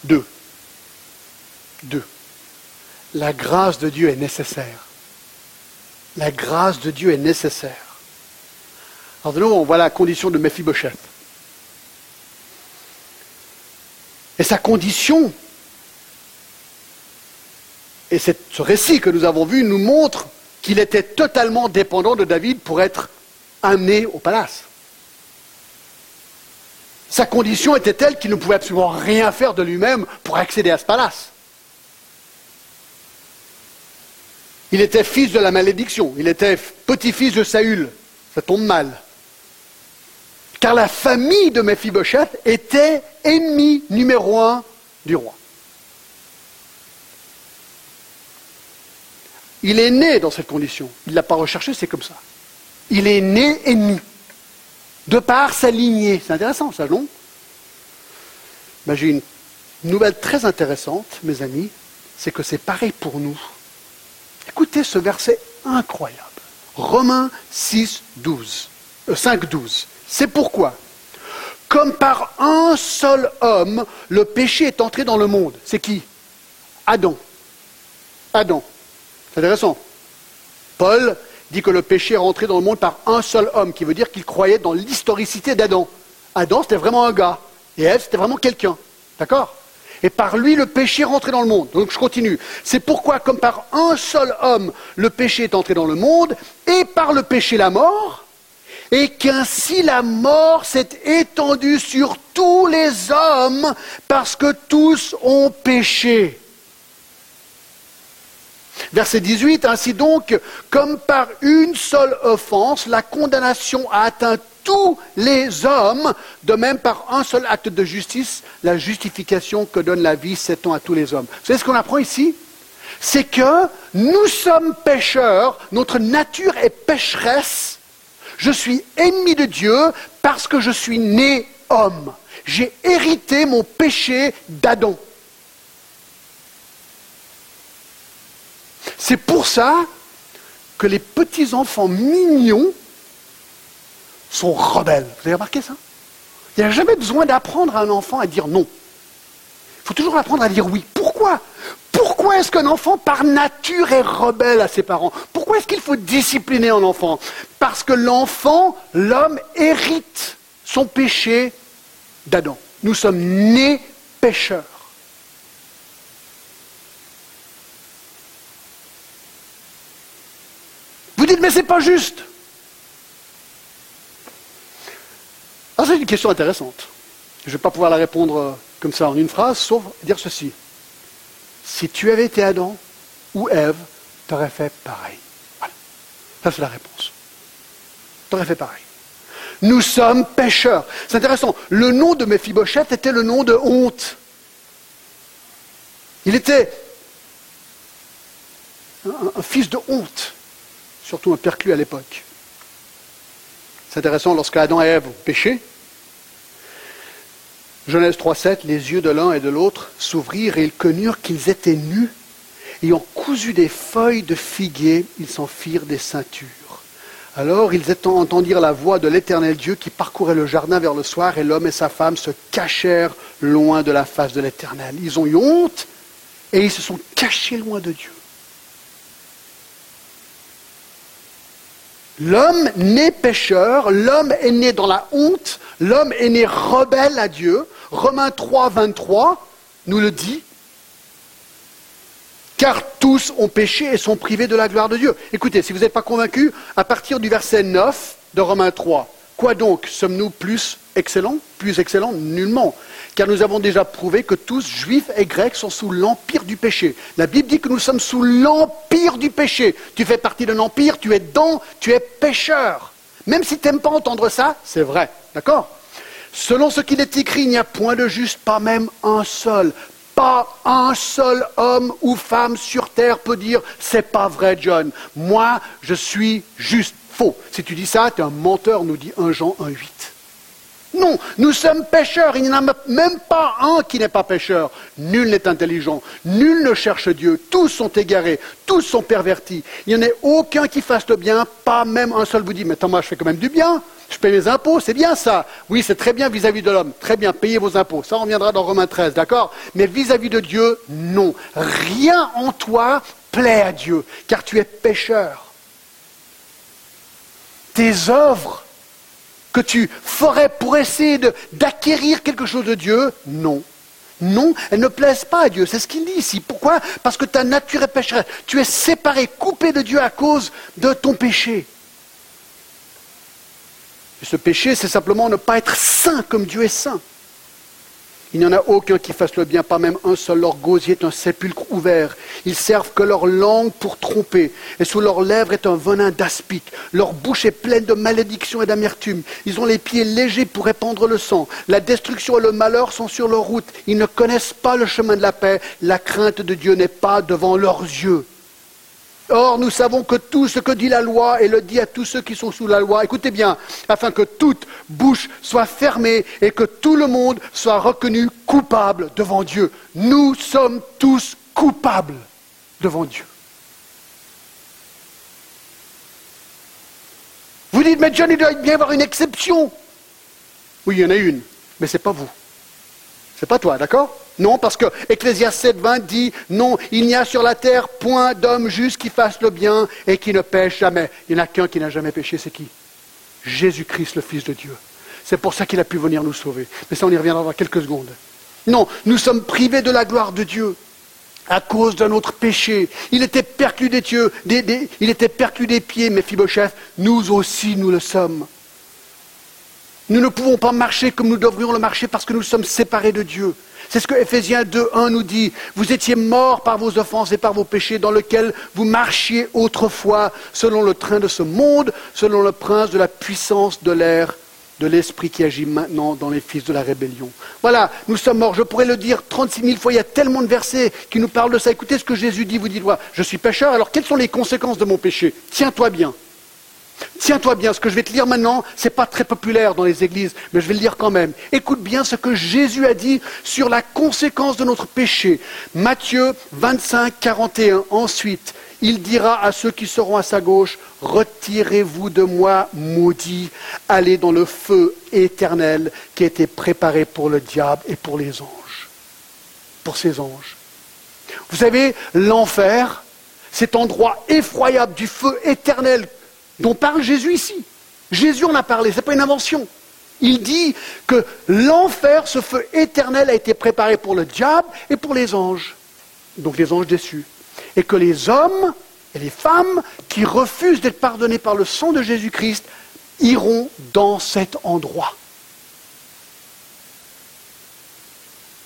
Deux. Deux. La grâce de Dieu est nécessaire. La grâce de Dieu est nécessaire. Alors de nouveau, on voit la condition de Mephibosheth. Et sa condition, et ce récit que nous avons vu nous montre qu'il était totalement dépendant de David pour être amené au palace. Sa condition était telle qu'il ne pouvait absolument rien faire de lui-même pour accéder à ce palace. Il était fils de la malédiction, il était petit-fils de Saül. Ça tombe mal. Car la famille de Mephibosheth était ennemi numéro un du roi. Il est né dans cette condition. Il ne l'a pas recherché, c'est comme ça. Il est né ennemi de par sa lignée. C'est intéressant, ça, non? Ben, J'ai une nouvelle très intéressante, mes amis, c'est que c'est pareil pour nous. Écoutez ce verset incroyable. Romains 6, 12, 5, 12. C'est pourquoi, comme par un seul homme, le péché est entré dans le monde. C'est qui? Adam. Adam. C'est intéressant. Paul dit que le péché est rentré dans le monde par un seul homme, qui veut dire qu'il croyait dans l'historicité d'Adam. Adam, c'était vraiment un gars, et Ève, c'était vraiment quelqu'un. D'accord? Et par lui, le péché est rentré dans le monde. Donc je continue. C'est pourquoi, comme par un seul homme, le péché est entré dans le monde, et par le péché la mort, et qu'ainsi la mort s'est étendue sur tous les hommes, parce que tous ont péché. Verset 18, ainsi donc, comme par une seule offense, la condamnation a atteint tous les hommes, de même par un seul acte de justice, la justification que donne la vie s'étend à tous les hommes. Vous savez ce qu'on apprend ici? C'est que nous sommes pécheurs, notre nature est pécheresse, je suis ennemi de Dieu parce que je suis né homme. J'ai hérité mon péché d'Adam. C'est pour ça que les petits-enfants mignons sont rebelles. Vous avez remarqué ça? Il n'y a jamais besoin d'apprendre à un enfant à dire non. Il faut toujours apprendre à dire oui. Pourquoi? Pourquoi est-ce qu'un enfant, par nature, est rebelle à ses parents? Pourquoi est-ce qu'il faut discipliner un enfant? Parce que l'enfant, l'homme, hérite son péché d'Adam. Nous sommes nés pécheurs. Dites, mais c'est pas juste. Ah, c'est une question intéressante. Je ne vais pas pouvoir la répondre euh, comme ça en une phrase, sauf dire ceci. Si tu avais été Adam ou Ève, tu aurais fait pareil. Voilà. Ça, c'est la réponse. Tu aurais fait pareil. Nous sommes pécheurs. C'est intéressant. Le nom de Mephibosheth était le nom de honte. Il était un fils de honte surtout un perclus à l'époque. C'est intéressant, lorsque Adam et Ève ont péché, Genèse 3.7, les yeux de l'un et de l'autre s'ouvrirent et ils connurent qu'ils étaient nus. Ayant cousu des feuilles de figuier, ils s'en firent des ceintures. Alors ils entendirent la voix de l'éternel Dieu qui parcourait le jardin vers le soir, et l'homme et sa femme se cachèrent loin de la face de l'éternel. Ils ont eu honte et ils se sont cachés loin de Dieu. L'homme né pécheur, l'homme est né dans la honte, l'homme est né rebelle à Dieu. Romains 3, 23 nous le dit. Car tous ont péché et sont privés de la gloire de Dieu. Écoutez, si vous n'êtes pas convaincu, à partir du verset 9 de Romains 3, quoi donc Sommes-nous plus excellents Plus excellents Nullement car nous avons déjà prouvé que tous, juifs et grecs, sont sous l'empire du péché. La Bible dit que nous sommes sous l'empire du péché. Tu fais partie d'un empire, tu es dans, tu es pécheur. Même si tu n'aimes pas entendre ça, c'est vrai. D'accord Selon ce qu'il est écrit, il n'y a point de juste, pas même un seul. Pas un seul homme ou femme sur terre peut dire c'est pas vrai, John. Moi, je suis juste faux. Si tu dis ça, tu es un menteur, nous dit 1 Jean 1,8. Non, nous sommes pécheurs. Il n'y en a même pas un qui n'est pas pécheur. Nul n'est intelligent. Nul ne cherche Dieu. Tous sont égarés. Tous sont pervertis. Il n'y en a aucun qui fasse le bien. Pas même un seul vous dit, mais Thomas, je fais quand même du bien. Je paye mes impôts. C'est bien ça. Oui, c'est très bien vis-à-vis de l'homme. Très bien, payez vos impôts. Ça, on reviendra dans Romains 13, d'accord? Mais vis-à-vis de Dieu, non. Rien en toi plaît à Dieu, car tu es pécheur. Tes œuvres que tu ferais pour essayer d'acquérir quelque chose de Dieu? Non. Non, elles ne plaisent pas à Dieu. C'est ce qu'il dit ici. Pourquoi? Parce que ta nature est pécheresse. Tu es séparé, coupé de Dieu à cause de ton péché. Et ce péché, c'est simplement ne pas être saint comme Dieu est saint. Il n'y en a aucun qui fasse le bien, pas même un seul. Leur gosier est un sépulcre ouvert. Ils servent que leur langue pour tromper. Et sous leurs lèvres est un venin d'aspic. Leur bouche est pleine de malédictions et d'amertume. Ils ont les pieds légers pour répandre le sang. La destruction et le malheur sont sur leur route. Ils ne connaissent pas le chemin de la paix. La crainte de Dieu n'est pas devant leurs yeux. Or, nous savons que tout ce que dit la loi, et le dit à tous ceux qui sont sous la loi, écoutez bien, afin que toute bouche soit fermée et que tout le monde soit reconnu coupable devant Dieu. Nous sommes tous coupables devant Dieu. Vous dites, mais John, il doit bien y avoir une exception. Oui, il y en a une, mais ce n'est pas vous. Ce n'est pas toi, d'accord? Non, parce que Ecclésias 7, 20 dit non, il n'y a sur la terre point d'homme juste qui fasse le bien et qui ne pêche jamais. Il n'y en a qu'un qui n'a jamais péché, c'est qui? Jésus-Christ, le Fils de Dieu. C'est pour ça qu'il a pu venir nous sauver. Mais ça, on y reviendra dans quelques secondes. Non, nous sommes privés de la gloire de Dieu à cause de notre péché. Il était perclus des, dieux, il était perclus des pieds, mais Fibochef, nous aussi nous le sommes. Nous ne pouvons pas marcher comme nous devrions le marcher parce que nous sommes séparés de Dieu. C'est ce que Ephésiens 2.1 nous dit. Vous étiez morts par vos offenses et par vos péchés dans lesquels vous marchiez autrefois selon le train de ce monde, selon le prince de la puissance de l'air, de l'esprit qui agit maintenant dans les fils de la rébellion. Voilà, nous sommes morts. Je pourrais le dire 36 000 fois. Il y a tellement de versets qui nous parlent de ça. Écoutez ce que Jésus dit. Vous dites, je suis pécheur. Alors quelles sont les conséquences de mon péché? Tiens-toi bien. Tiens-toi bien, ce que je vais te lire maintenant, ce n'est pas très populaire dans les églises, mais je vais le lire quand même. Écoute bien ce que Jésus a dit sur la conséquence de notre péché. Matthieu 25, 41. Ensuite, il dira à ceux qui seront à sa gauche, Retirez-vous de moi, maudits, allez dans le feu éternel qui a été préparé pour le diable et pour les anges. Pour ces anges. Vous savez, l'enfer, cet endroit effroyable du feu éternel dont parle Jésus ici. Jésus en a parlé, ce n'est pas une invention. Il dit que l'enfer, ce feu éternel, a été préparé pour le diable et pour les anges, donc les anges déçus. Et que les hommes et les femmes qui refusent d'être pardonnés par le sang de Jésus-Christ iront dans cet endroit.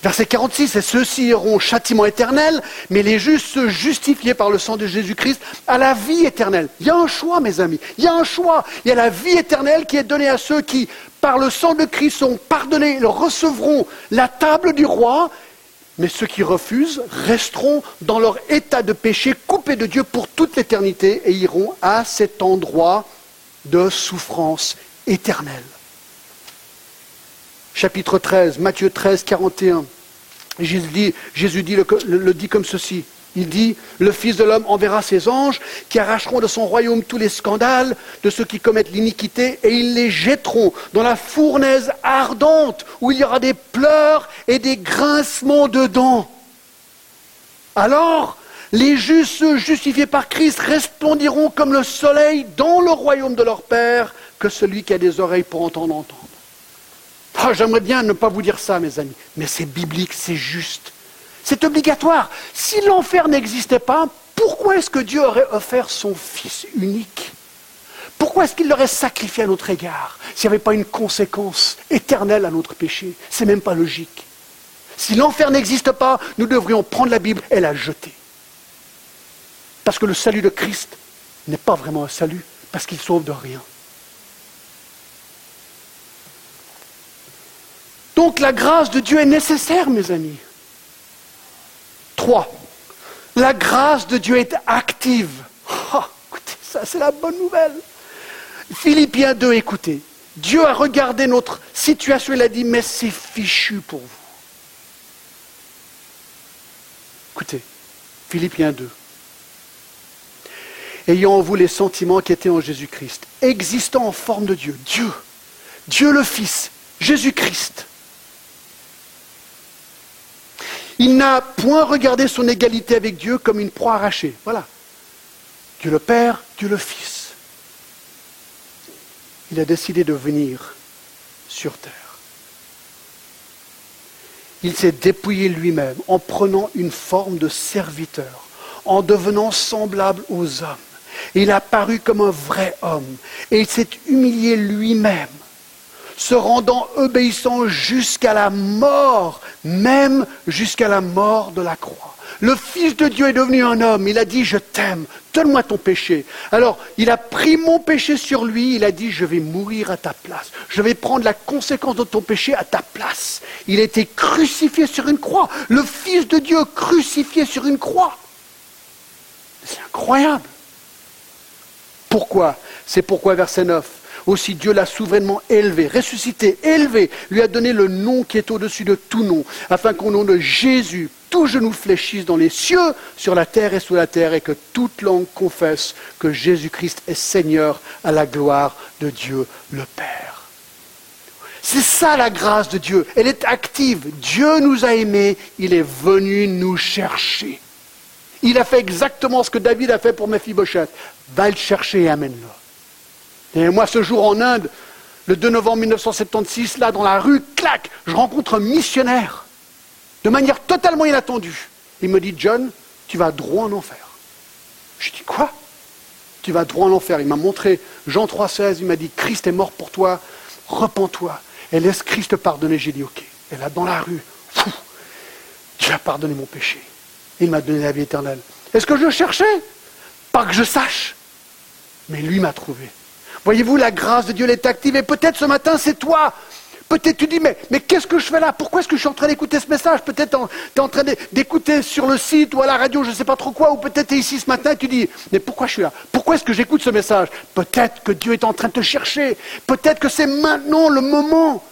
Verset 46, et ceux-ci auront châtiment éternel, mais les justes se justifiés par le sang de Jésus-Christ à la vie éternelle. Il y a un choix, mes amis. Il y a un choix. Il y a la vie éternelle qui est donnée à ceux qui, par le sang de Christ, sont pardonnés, ils recevront la table du roi, mais ceux qui refusent resteront dans leur état de péché, coupés de Dieu pour toute l'éternité, et iront à cet endroit de souffrance éternelle chapitre 13, Matthieu 13, 41. Jésus dit, le, dit comme ceci. Il dit, le Fils de l'homme enverra ses anges qui arracheront de son royaume tous les scandales de ceux qui commettent l'iniquité et ils les jetteront dans la fournaise ardente où il y aura des pleurs et des grincements de dents. Alors, les justes justifiés par Christ resplendiront comme le soleil dans le royaume de leur Père que celui qui a des oreilles pour entendre entendre. Ah, J'aimerais bien ne pas vous dire ça, mes amis, mais c'est biblique, c'est juste. C'est obligatoire. Si l'enfer n'existait pas, pourquoi est-ce que Dieu aurait offert son Fils unique? Pourquoi est-ce qu'il l'aurait sacrifié à notre égard s'il n'y avait pas une conséquence éternelle à notre péché? C'est même pas logique. Si l'enfer n'existe pas, nous devrions prendre la Bible et la jeter. Parce que le salut de Christ n'est pas vraiment un salut, parce qu'il sauve de rien. Donc la grâce de Dieu est nécessaire, mes amis. 3. La grâce de Dieu est active. Oh, écoutez, ça c'est la bonne nouvelle. Philippiens 2, écoutez. Dieu a regardé notre situation, il a dit, mais c'est fichu pour vous. Écoutez, Philippiens 2. Ayant en vous les sentiments qui étaient en Jésus-Christ, existant en forme de Dieu, Dieu, Dieu le Fils, Jésus-Christ, il n'a point regardé son égalité avec Dieu comme une proie arrachée. Voilà. Dieu le Père, Dieu le Fils. Il a décidé de venir sur terre. Il s'est dépouillé lui-même en prenant une forme de serviteur, en devenant semblable aux hommes. Il a paru comme un vrai homme et il s'est humilié lui-même se rendant obéissant jusqu'à la mort, même jusqu'à la mort de la croix. Le Fils de Dieu est devenu un homme, il a dit, je t'aime, donne-moi ton péché. Alors, il a pris mon péché sur lui, il a dit, je vais mourir à ta place, je vais prendre la conséquence de ton péché à ta place. Il a été crucifié sur une croix, le Fils de Dieu crucifié sur une croix. C'est incroyable. Pourquoi? C'est pourquoi, verset 9, aussi Dieu l'a souverainement élevé, ressuscité, élevé, lui a donné le nom qui est au-dessus de tout nom, afin qu'au nom de Jésus, tout genou fléchisse dans les cieux, sur la terre et sous la terre, et que toute langue confesse que Jésus-Christ est Seigneur à la gloire de Dieu le Père. C'est ça la grâce de Dieu. Elle est active. Dieu nous a aimés. Il est venu nous chercher. Il a fait exactement ce que David a fait pour Mephibosheth. Va le chercher et amène-le. Et moi, ce jour en Inde, le 2 novembre 1976, là, dans la rue, clac, je rencontre un missionnaire, de manière totalement inattendue. Il me dit, John, tu vas droit en enfer. Je dis, quoi? Tu vas droit en enfer. Il m'a montré Jean 3,16, il m'a dit, Christ est mort pour toi, repens-toi, et laisse Christ pardonner. J'ai dit, ok. Et là, dans la rue, fou, Dieu a pardonné mon péché. Il m'a donné la vie éternelle. Est-ce que je cherchais? Pas que je sache. Mais lui m'a trouvé. Voyez-vous, la grâce de Dieu est active. Et peut-être ce matin, c'est toi. Peut-être tu dis, mais, mais qu'est-ce que je fais là? Pourquoi est-ce que je suis en train d'écouter ce message? Peut-être tu es en train d'écouter sur le site ou à la radio, je ne sais pas trop quoi, ou peut-être tu es ici ce matin et tu dis, mais pourquoi je suis là? Pourquoi est-ce que j'écoute ce message? Peut-être que Dieu est en train de te chercher. Peut-être que c'est maintenant le moment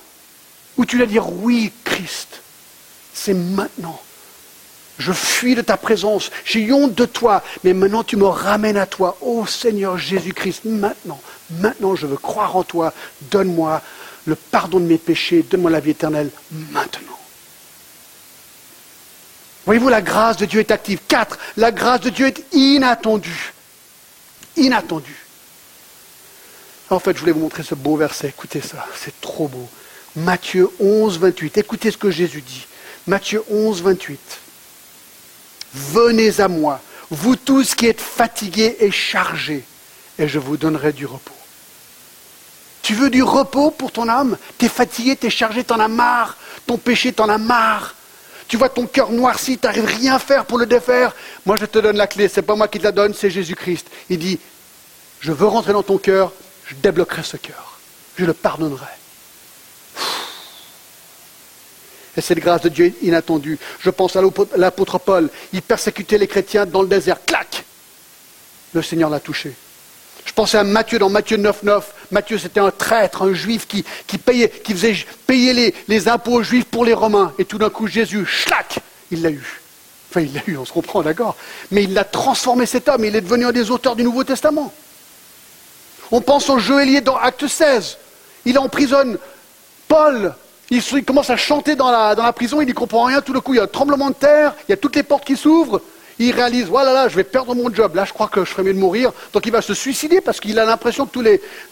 où tu vas dire, oui, Christ, c'est maintenant. Je fuis de ta présence, j'ai honte de toi, mais maintenant tu me ramènes à toi. Ô Seigneur Jésus-Christ, maintenant, maintenant je veux croire en toi. Donne-moi le pardon de mes péchés, donne-moi la vie éternelle maintenant. Voyez-vous, la grâce de Dieu est active. Quatre, la grâce de Dieu est inattendue. Inattendue. En fait, je voulais vous montrer ce beau verset. Écoutez ça, c'est trop beau. Matthieu 11, 28. Écoutez ce que Jésus dit. Matthieu 11, 28. Venez à moi, vous tous qui êtes fatigués et chargés, et je vous donnerai du repos. Tu veux du repos pour ton âme? Tu es fatigué, tu es chargé, tu en as marre. Ton péché, tu en as marre. Tu vois ton cœur noirci, tu n'arrives rien faire pour le défaire. Moi, je te donne la clé. Ce n'est pas moi qui te la donne, c'est Jésus-Christ. Il dit Je veux rentrer dans ton cœur, je débloquerai ce cœur. Je le pardonnerai. Et cette grâce de Dieu inattendue. Je pense à l'apôtre Paul. Il persécutait les chrétiens dans le désert. Clac Le Seigneur l'a touché. Je pensais à Matthieu dans Matthieu 9, 9. Matthieu, c'était un traître, un juif qui, payait, faisait payer les, impôts aux juifs pour les Romains. Et tout d'un coup, Jésus, schlac, il l'a eu. Enfin, il l'a eu, on se comprend, d'accord. Mais il l'a transformé cet homme, il est devenu un des auteurs du Nouveau Testament. On pense au Joëlier dans Acte 16. Il emprisonne Paul. Il, commence à chanter dans la, prison, il n'y comprend rien. Tout le coup, il y a un tremblement de terre, il y a toutes les portes qui s'ouvrent. Il réalise, voilà, là, je vais perdre mon job. Là, je crois que je ferais mieux de mourir. Donc, il va se suicider parce qu'il a l'impression que tous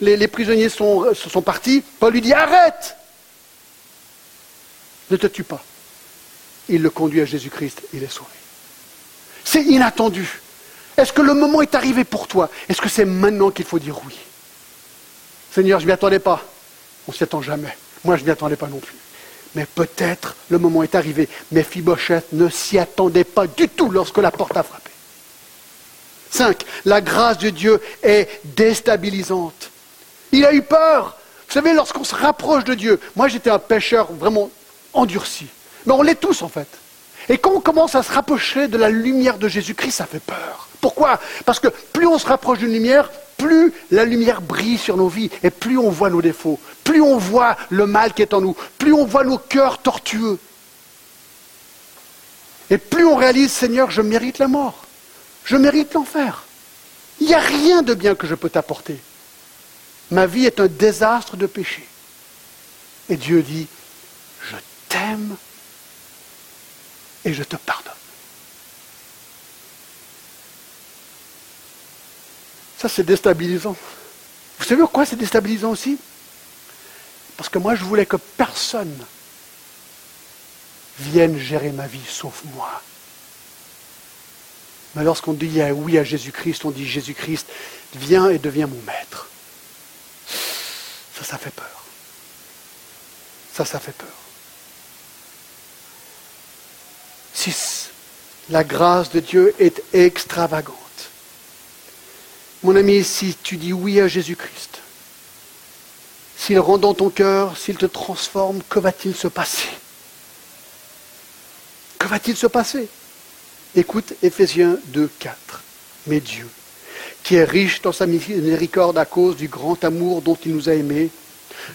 les, prisonniers sont, sont partis. Paul lui dit, arrête Ne te tue pas il le conduit à Jésus-Christ, il est sauvé. C'est inattendu. Est-ce que le moment est arrivé pour toi? Est-ce que c'est maintenant qu'il faut dire oui? Seigneur, je ne m'y attendais pas. On ne s'y attend jamais. Moi, je ne m'y attendais pas non plus. Mais peut-être le moment est arrivé. Mais Fibochette ne s'y attendait pas du tout lorsque la porte a frappé. 5. La grâce de Dieu est déstabilisante. Il a eu peur. Vous savez, lorsqu'on se rapproche de Dieu, moi j'étais un pêcheur vraiment endurci. Mais on l'est tous en fait. Et quand on commence à se rapprocher de la lumière de Jésus-Christ, ça fait peur. Pourquoi? Parce que plus on se rapproche d'une lumière, plus la lumière brille sur nos vies et plus on voit nos défauts, plus on voit le mal qui est en nous, plus on voit nos cœurs tortueux. Et plus on réalise, Seigneur, je mérite la mort, je mérite l'enfer. Il n'y a rien de bien que je peux t'apporter. Ma vie est un désastre de péché. Et Dieu dit, je t'aime et je te pardonne. Ça, c'est déstabilisant. Vous savez pourquoi c'est déstabilisant aussi? Parce que moi, je voulais que personne vienne gérer ma vie sauf moi. Mais lorsqu'on dit oui à Jésus-Christ, on dit Jésus-Christ, viens et deviens mon maître. Ça, ça fait peur. Ça, ça fait peur. 6. La grâce de Dieu est extravagante. Mon ami, si tu dis oui à Jésus-Christ, s'il rentre dans ton cœur, s'il te transforme, que va-t-il se passer? Que va-t-il se passer? Écoute Éphésiens 2, 4. Mais Dieu, qui est riche dans sa miséricorde à cause du grand amour dont il nous a aimés,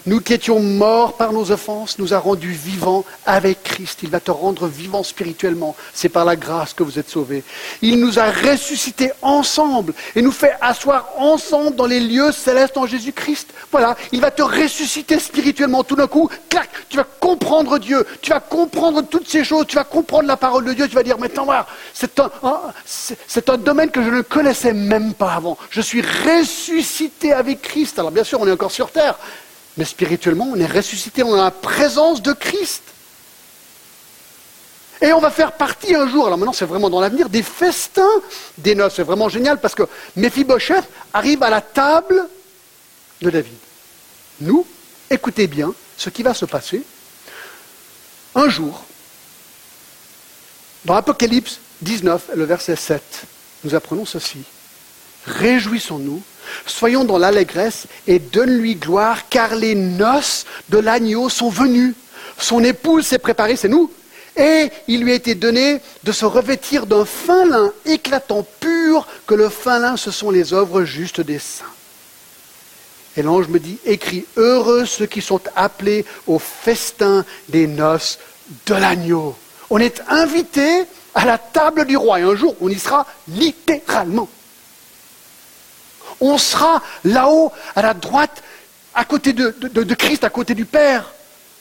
nous qui étions morts par nos offenses, nous a rendus vivants avec Christ. Il va te rendre vivant spirituellement. C'est par la grâce que vous êtes sauvés. Il nous a ressuscités ensemble et nous fait asseoir ensemble dans les lieux célestes en Jésus-Christ. Voilà, il va te ressusciter spirituellement. Tout d'un coup, clac, tu vas comprendre Dieu, tu vas comprendre toutes ces choses, tu vas comprendre la parole de Dieu, tu vas dire, maintenant voilà, c'est un, c'est un domaine que je ne connaissais même pas avant. Je suis ressuscité avec Christ. Alors bien sûr, on est encore sur terre, mais spirituellement, on est ressuscité, on a la présence de Christ. Et on va faire partie un jour, alors maintenant c'est vraiment dans l'avenir, des festins des noces. C'est vraiment génial parce que Mephibosheth arrive à la table de David. Nous, écoutez bien ce qui va se passer. Un jour, dans Apocalypse 19, le verset 7, nous apprenons ceci. Réjouissons-nous Soyons dans l'allégresse et donne-lui gloire, car les noces de l'agneau sont venues. Son épouse s'est préparée, c'est nous. Et il lui a été donné de se revêtir d'un fin lin éclatant, pur, que le fin lin, ce sont les œuvres justes des saints. Et l'ange me dit, écris, heureux ceux qui sont appelés au festin des noces de l'agneau. On est invité à la table du roi et un jour on y sera littéralement. On sera là-haut, à la droite, à côté de, Christ, à côté du Père.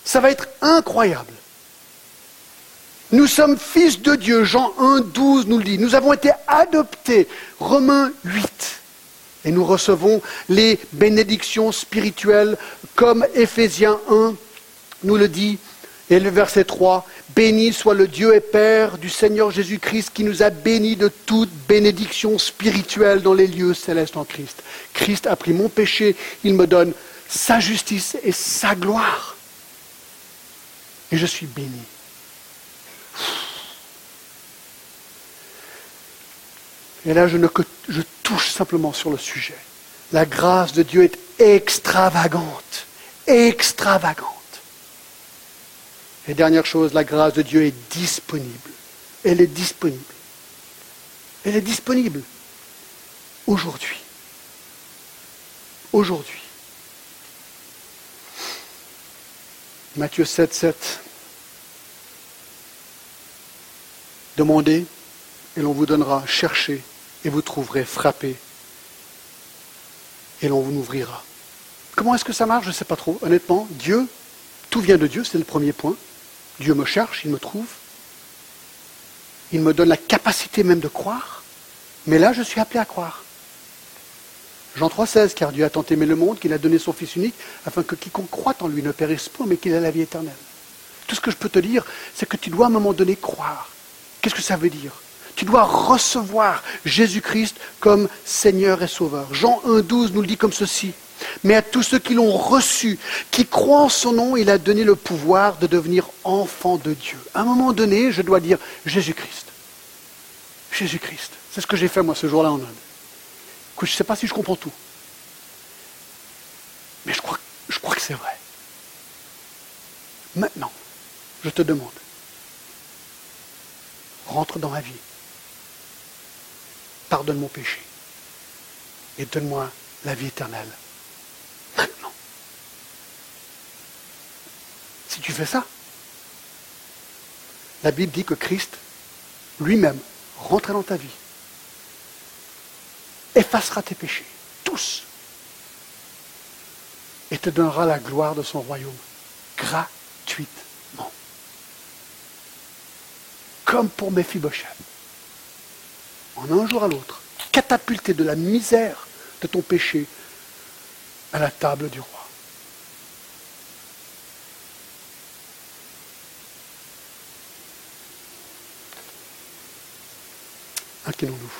Ça va être incroyable. Nous sommes fils de Dieu, Jean 1, 12 nous le dit. Nous avons été adoptés, Romains 8. Et nous recevons les bénédictions spirituelles comme Éphésiens 1 nous le dit. Et le verset 3, Béni soit le Dieu et Père du Seigneur Jésus-Christ qui nous a bénis de toute bénédiction spirituelle dans les lieux célestes en Christ. Christ a pris mon péché, il me donne sa justice et sa gloire. Et je suis béni. Et là, je, ne, touche simplement sur le sujet. La grâce de Dieu est extravagante, extravagante. Et dernière chose, la grâce de Dieu est disponible. Elle est disponible. Elle est disponible aujourd'hui. Aujourd'hui. Matthieu 7, 7. Demandez et l'on vous donnera, cherchez et vous trouverez, frappez et l'on vous ouvrira. Comment est-ce que ça marche? Je ne sais pas trop. Honnêtement, Dieu, tout vient de Dieu, c'est le premier point. Dieu me cherche, il me trouve. Il me donne la capacité même de croire. Mais là, je suis appelé à croire. Jean 3,16, car Dieu a tant aimé le monde qu'il a donné son Fils unique, afin que quiconque croit en lui ne périsse point, mais qu'il ait la vie éternelle. Tout ce que je peux te dire, c'est que tu dois à un moment donné croire. Qu'est-ce que ça veut dire? Tu dois recevoir Jésus-Christ comme Seigneur et Sauveur. Jean 1,12 nous le dit comme ceci. Mais à tous ceux qui l'ont reçu, qui croient en son nom, il a donné le pouvoir de devenir enfant de Dieu. À un moment donné, je dois dire Jésus-Christ. Jésus-Christ. C'est ce que j'ai fait moi ce jour-là en Inde. je ne sais pas si je comprends tout. Mais je crois, je crois que c'est vrai. Maintenant, je te demande, rentre dans ma vie. Pardonne mon péché. Et donne-moi la vie éternelle. Si tu fais ça, la Bible dit que Christ lui-même rentrera dans ta vie effacera tes péchés, tous, et te donnera la gloire de son royaume, gratuitement. Comme pour Mephibosheth. En un jour à l'autre, catapulté de la misère de ton péché à la table du roi. Inclinons-nous.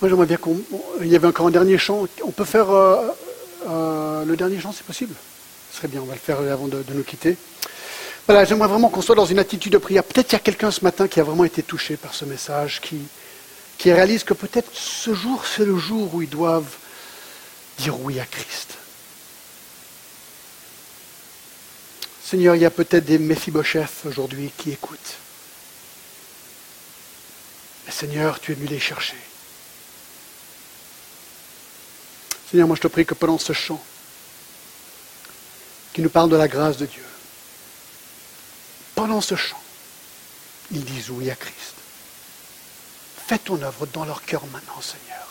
Moi, j'aimerais bien qu'on. Il y avait encore un dernier chant. On peut faire euh, euh, le dernier chant, c'est possible? Ce serait bien, on va le faire avant de, nous quitter. Voilà, j'aimerais vraiment qu'on soit dans une attitude de prière. Peut-être qu'il y a quelqu'un ce matin qui a vraiment été touché par ce message, qui, qui réalise que peut-être ce jour, c'est le jour où ils doivent dire oui à Christ. Seigneur, il y a peut-être des Mephibosheth aujourd'hui qui écoutent. Mais Seigneur, tu es venu les chercher. Seigneur, moi je te prie que pendant ce chant, qui nous parle de la grâce de Dieu, pendant ce chant, ils disent oui à Christ. Fais ton œuvre dans leur cœur maintenant, Seigneur.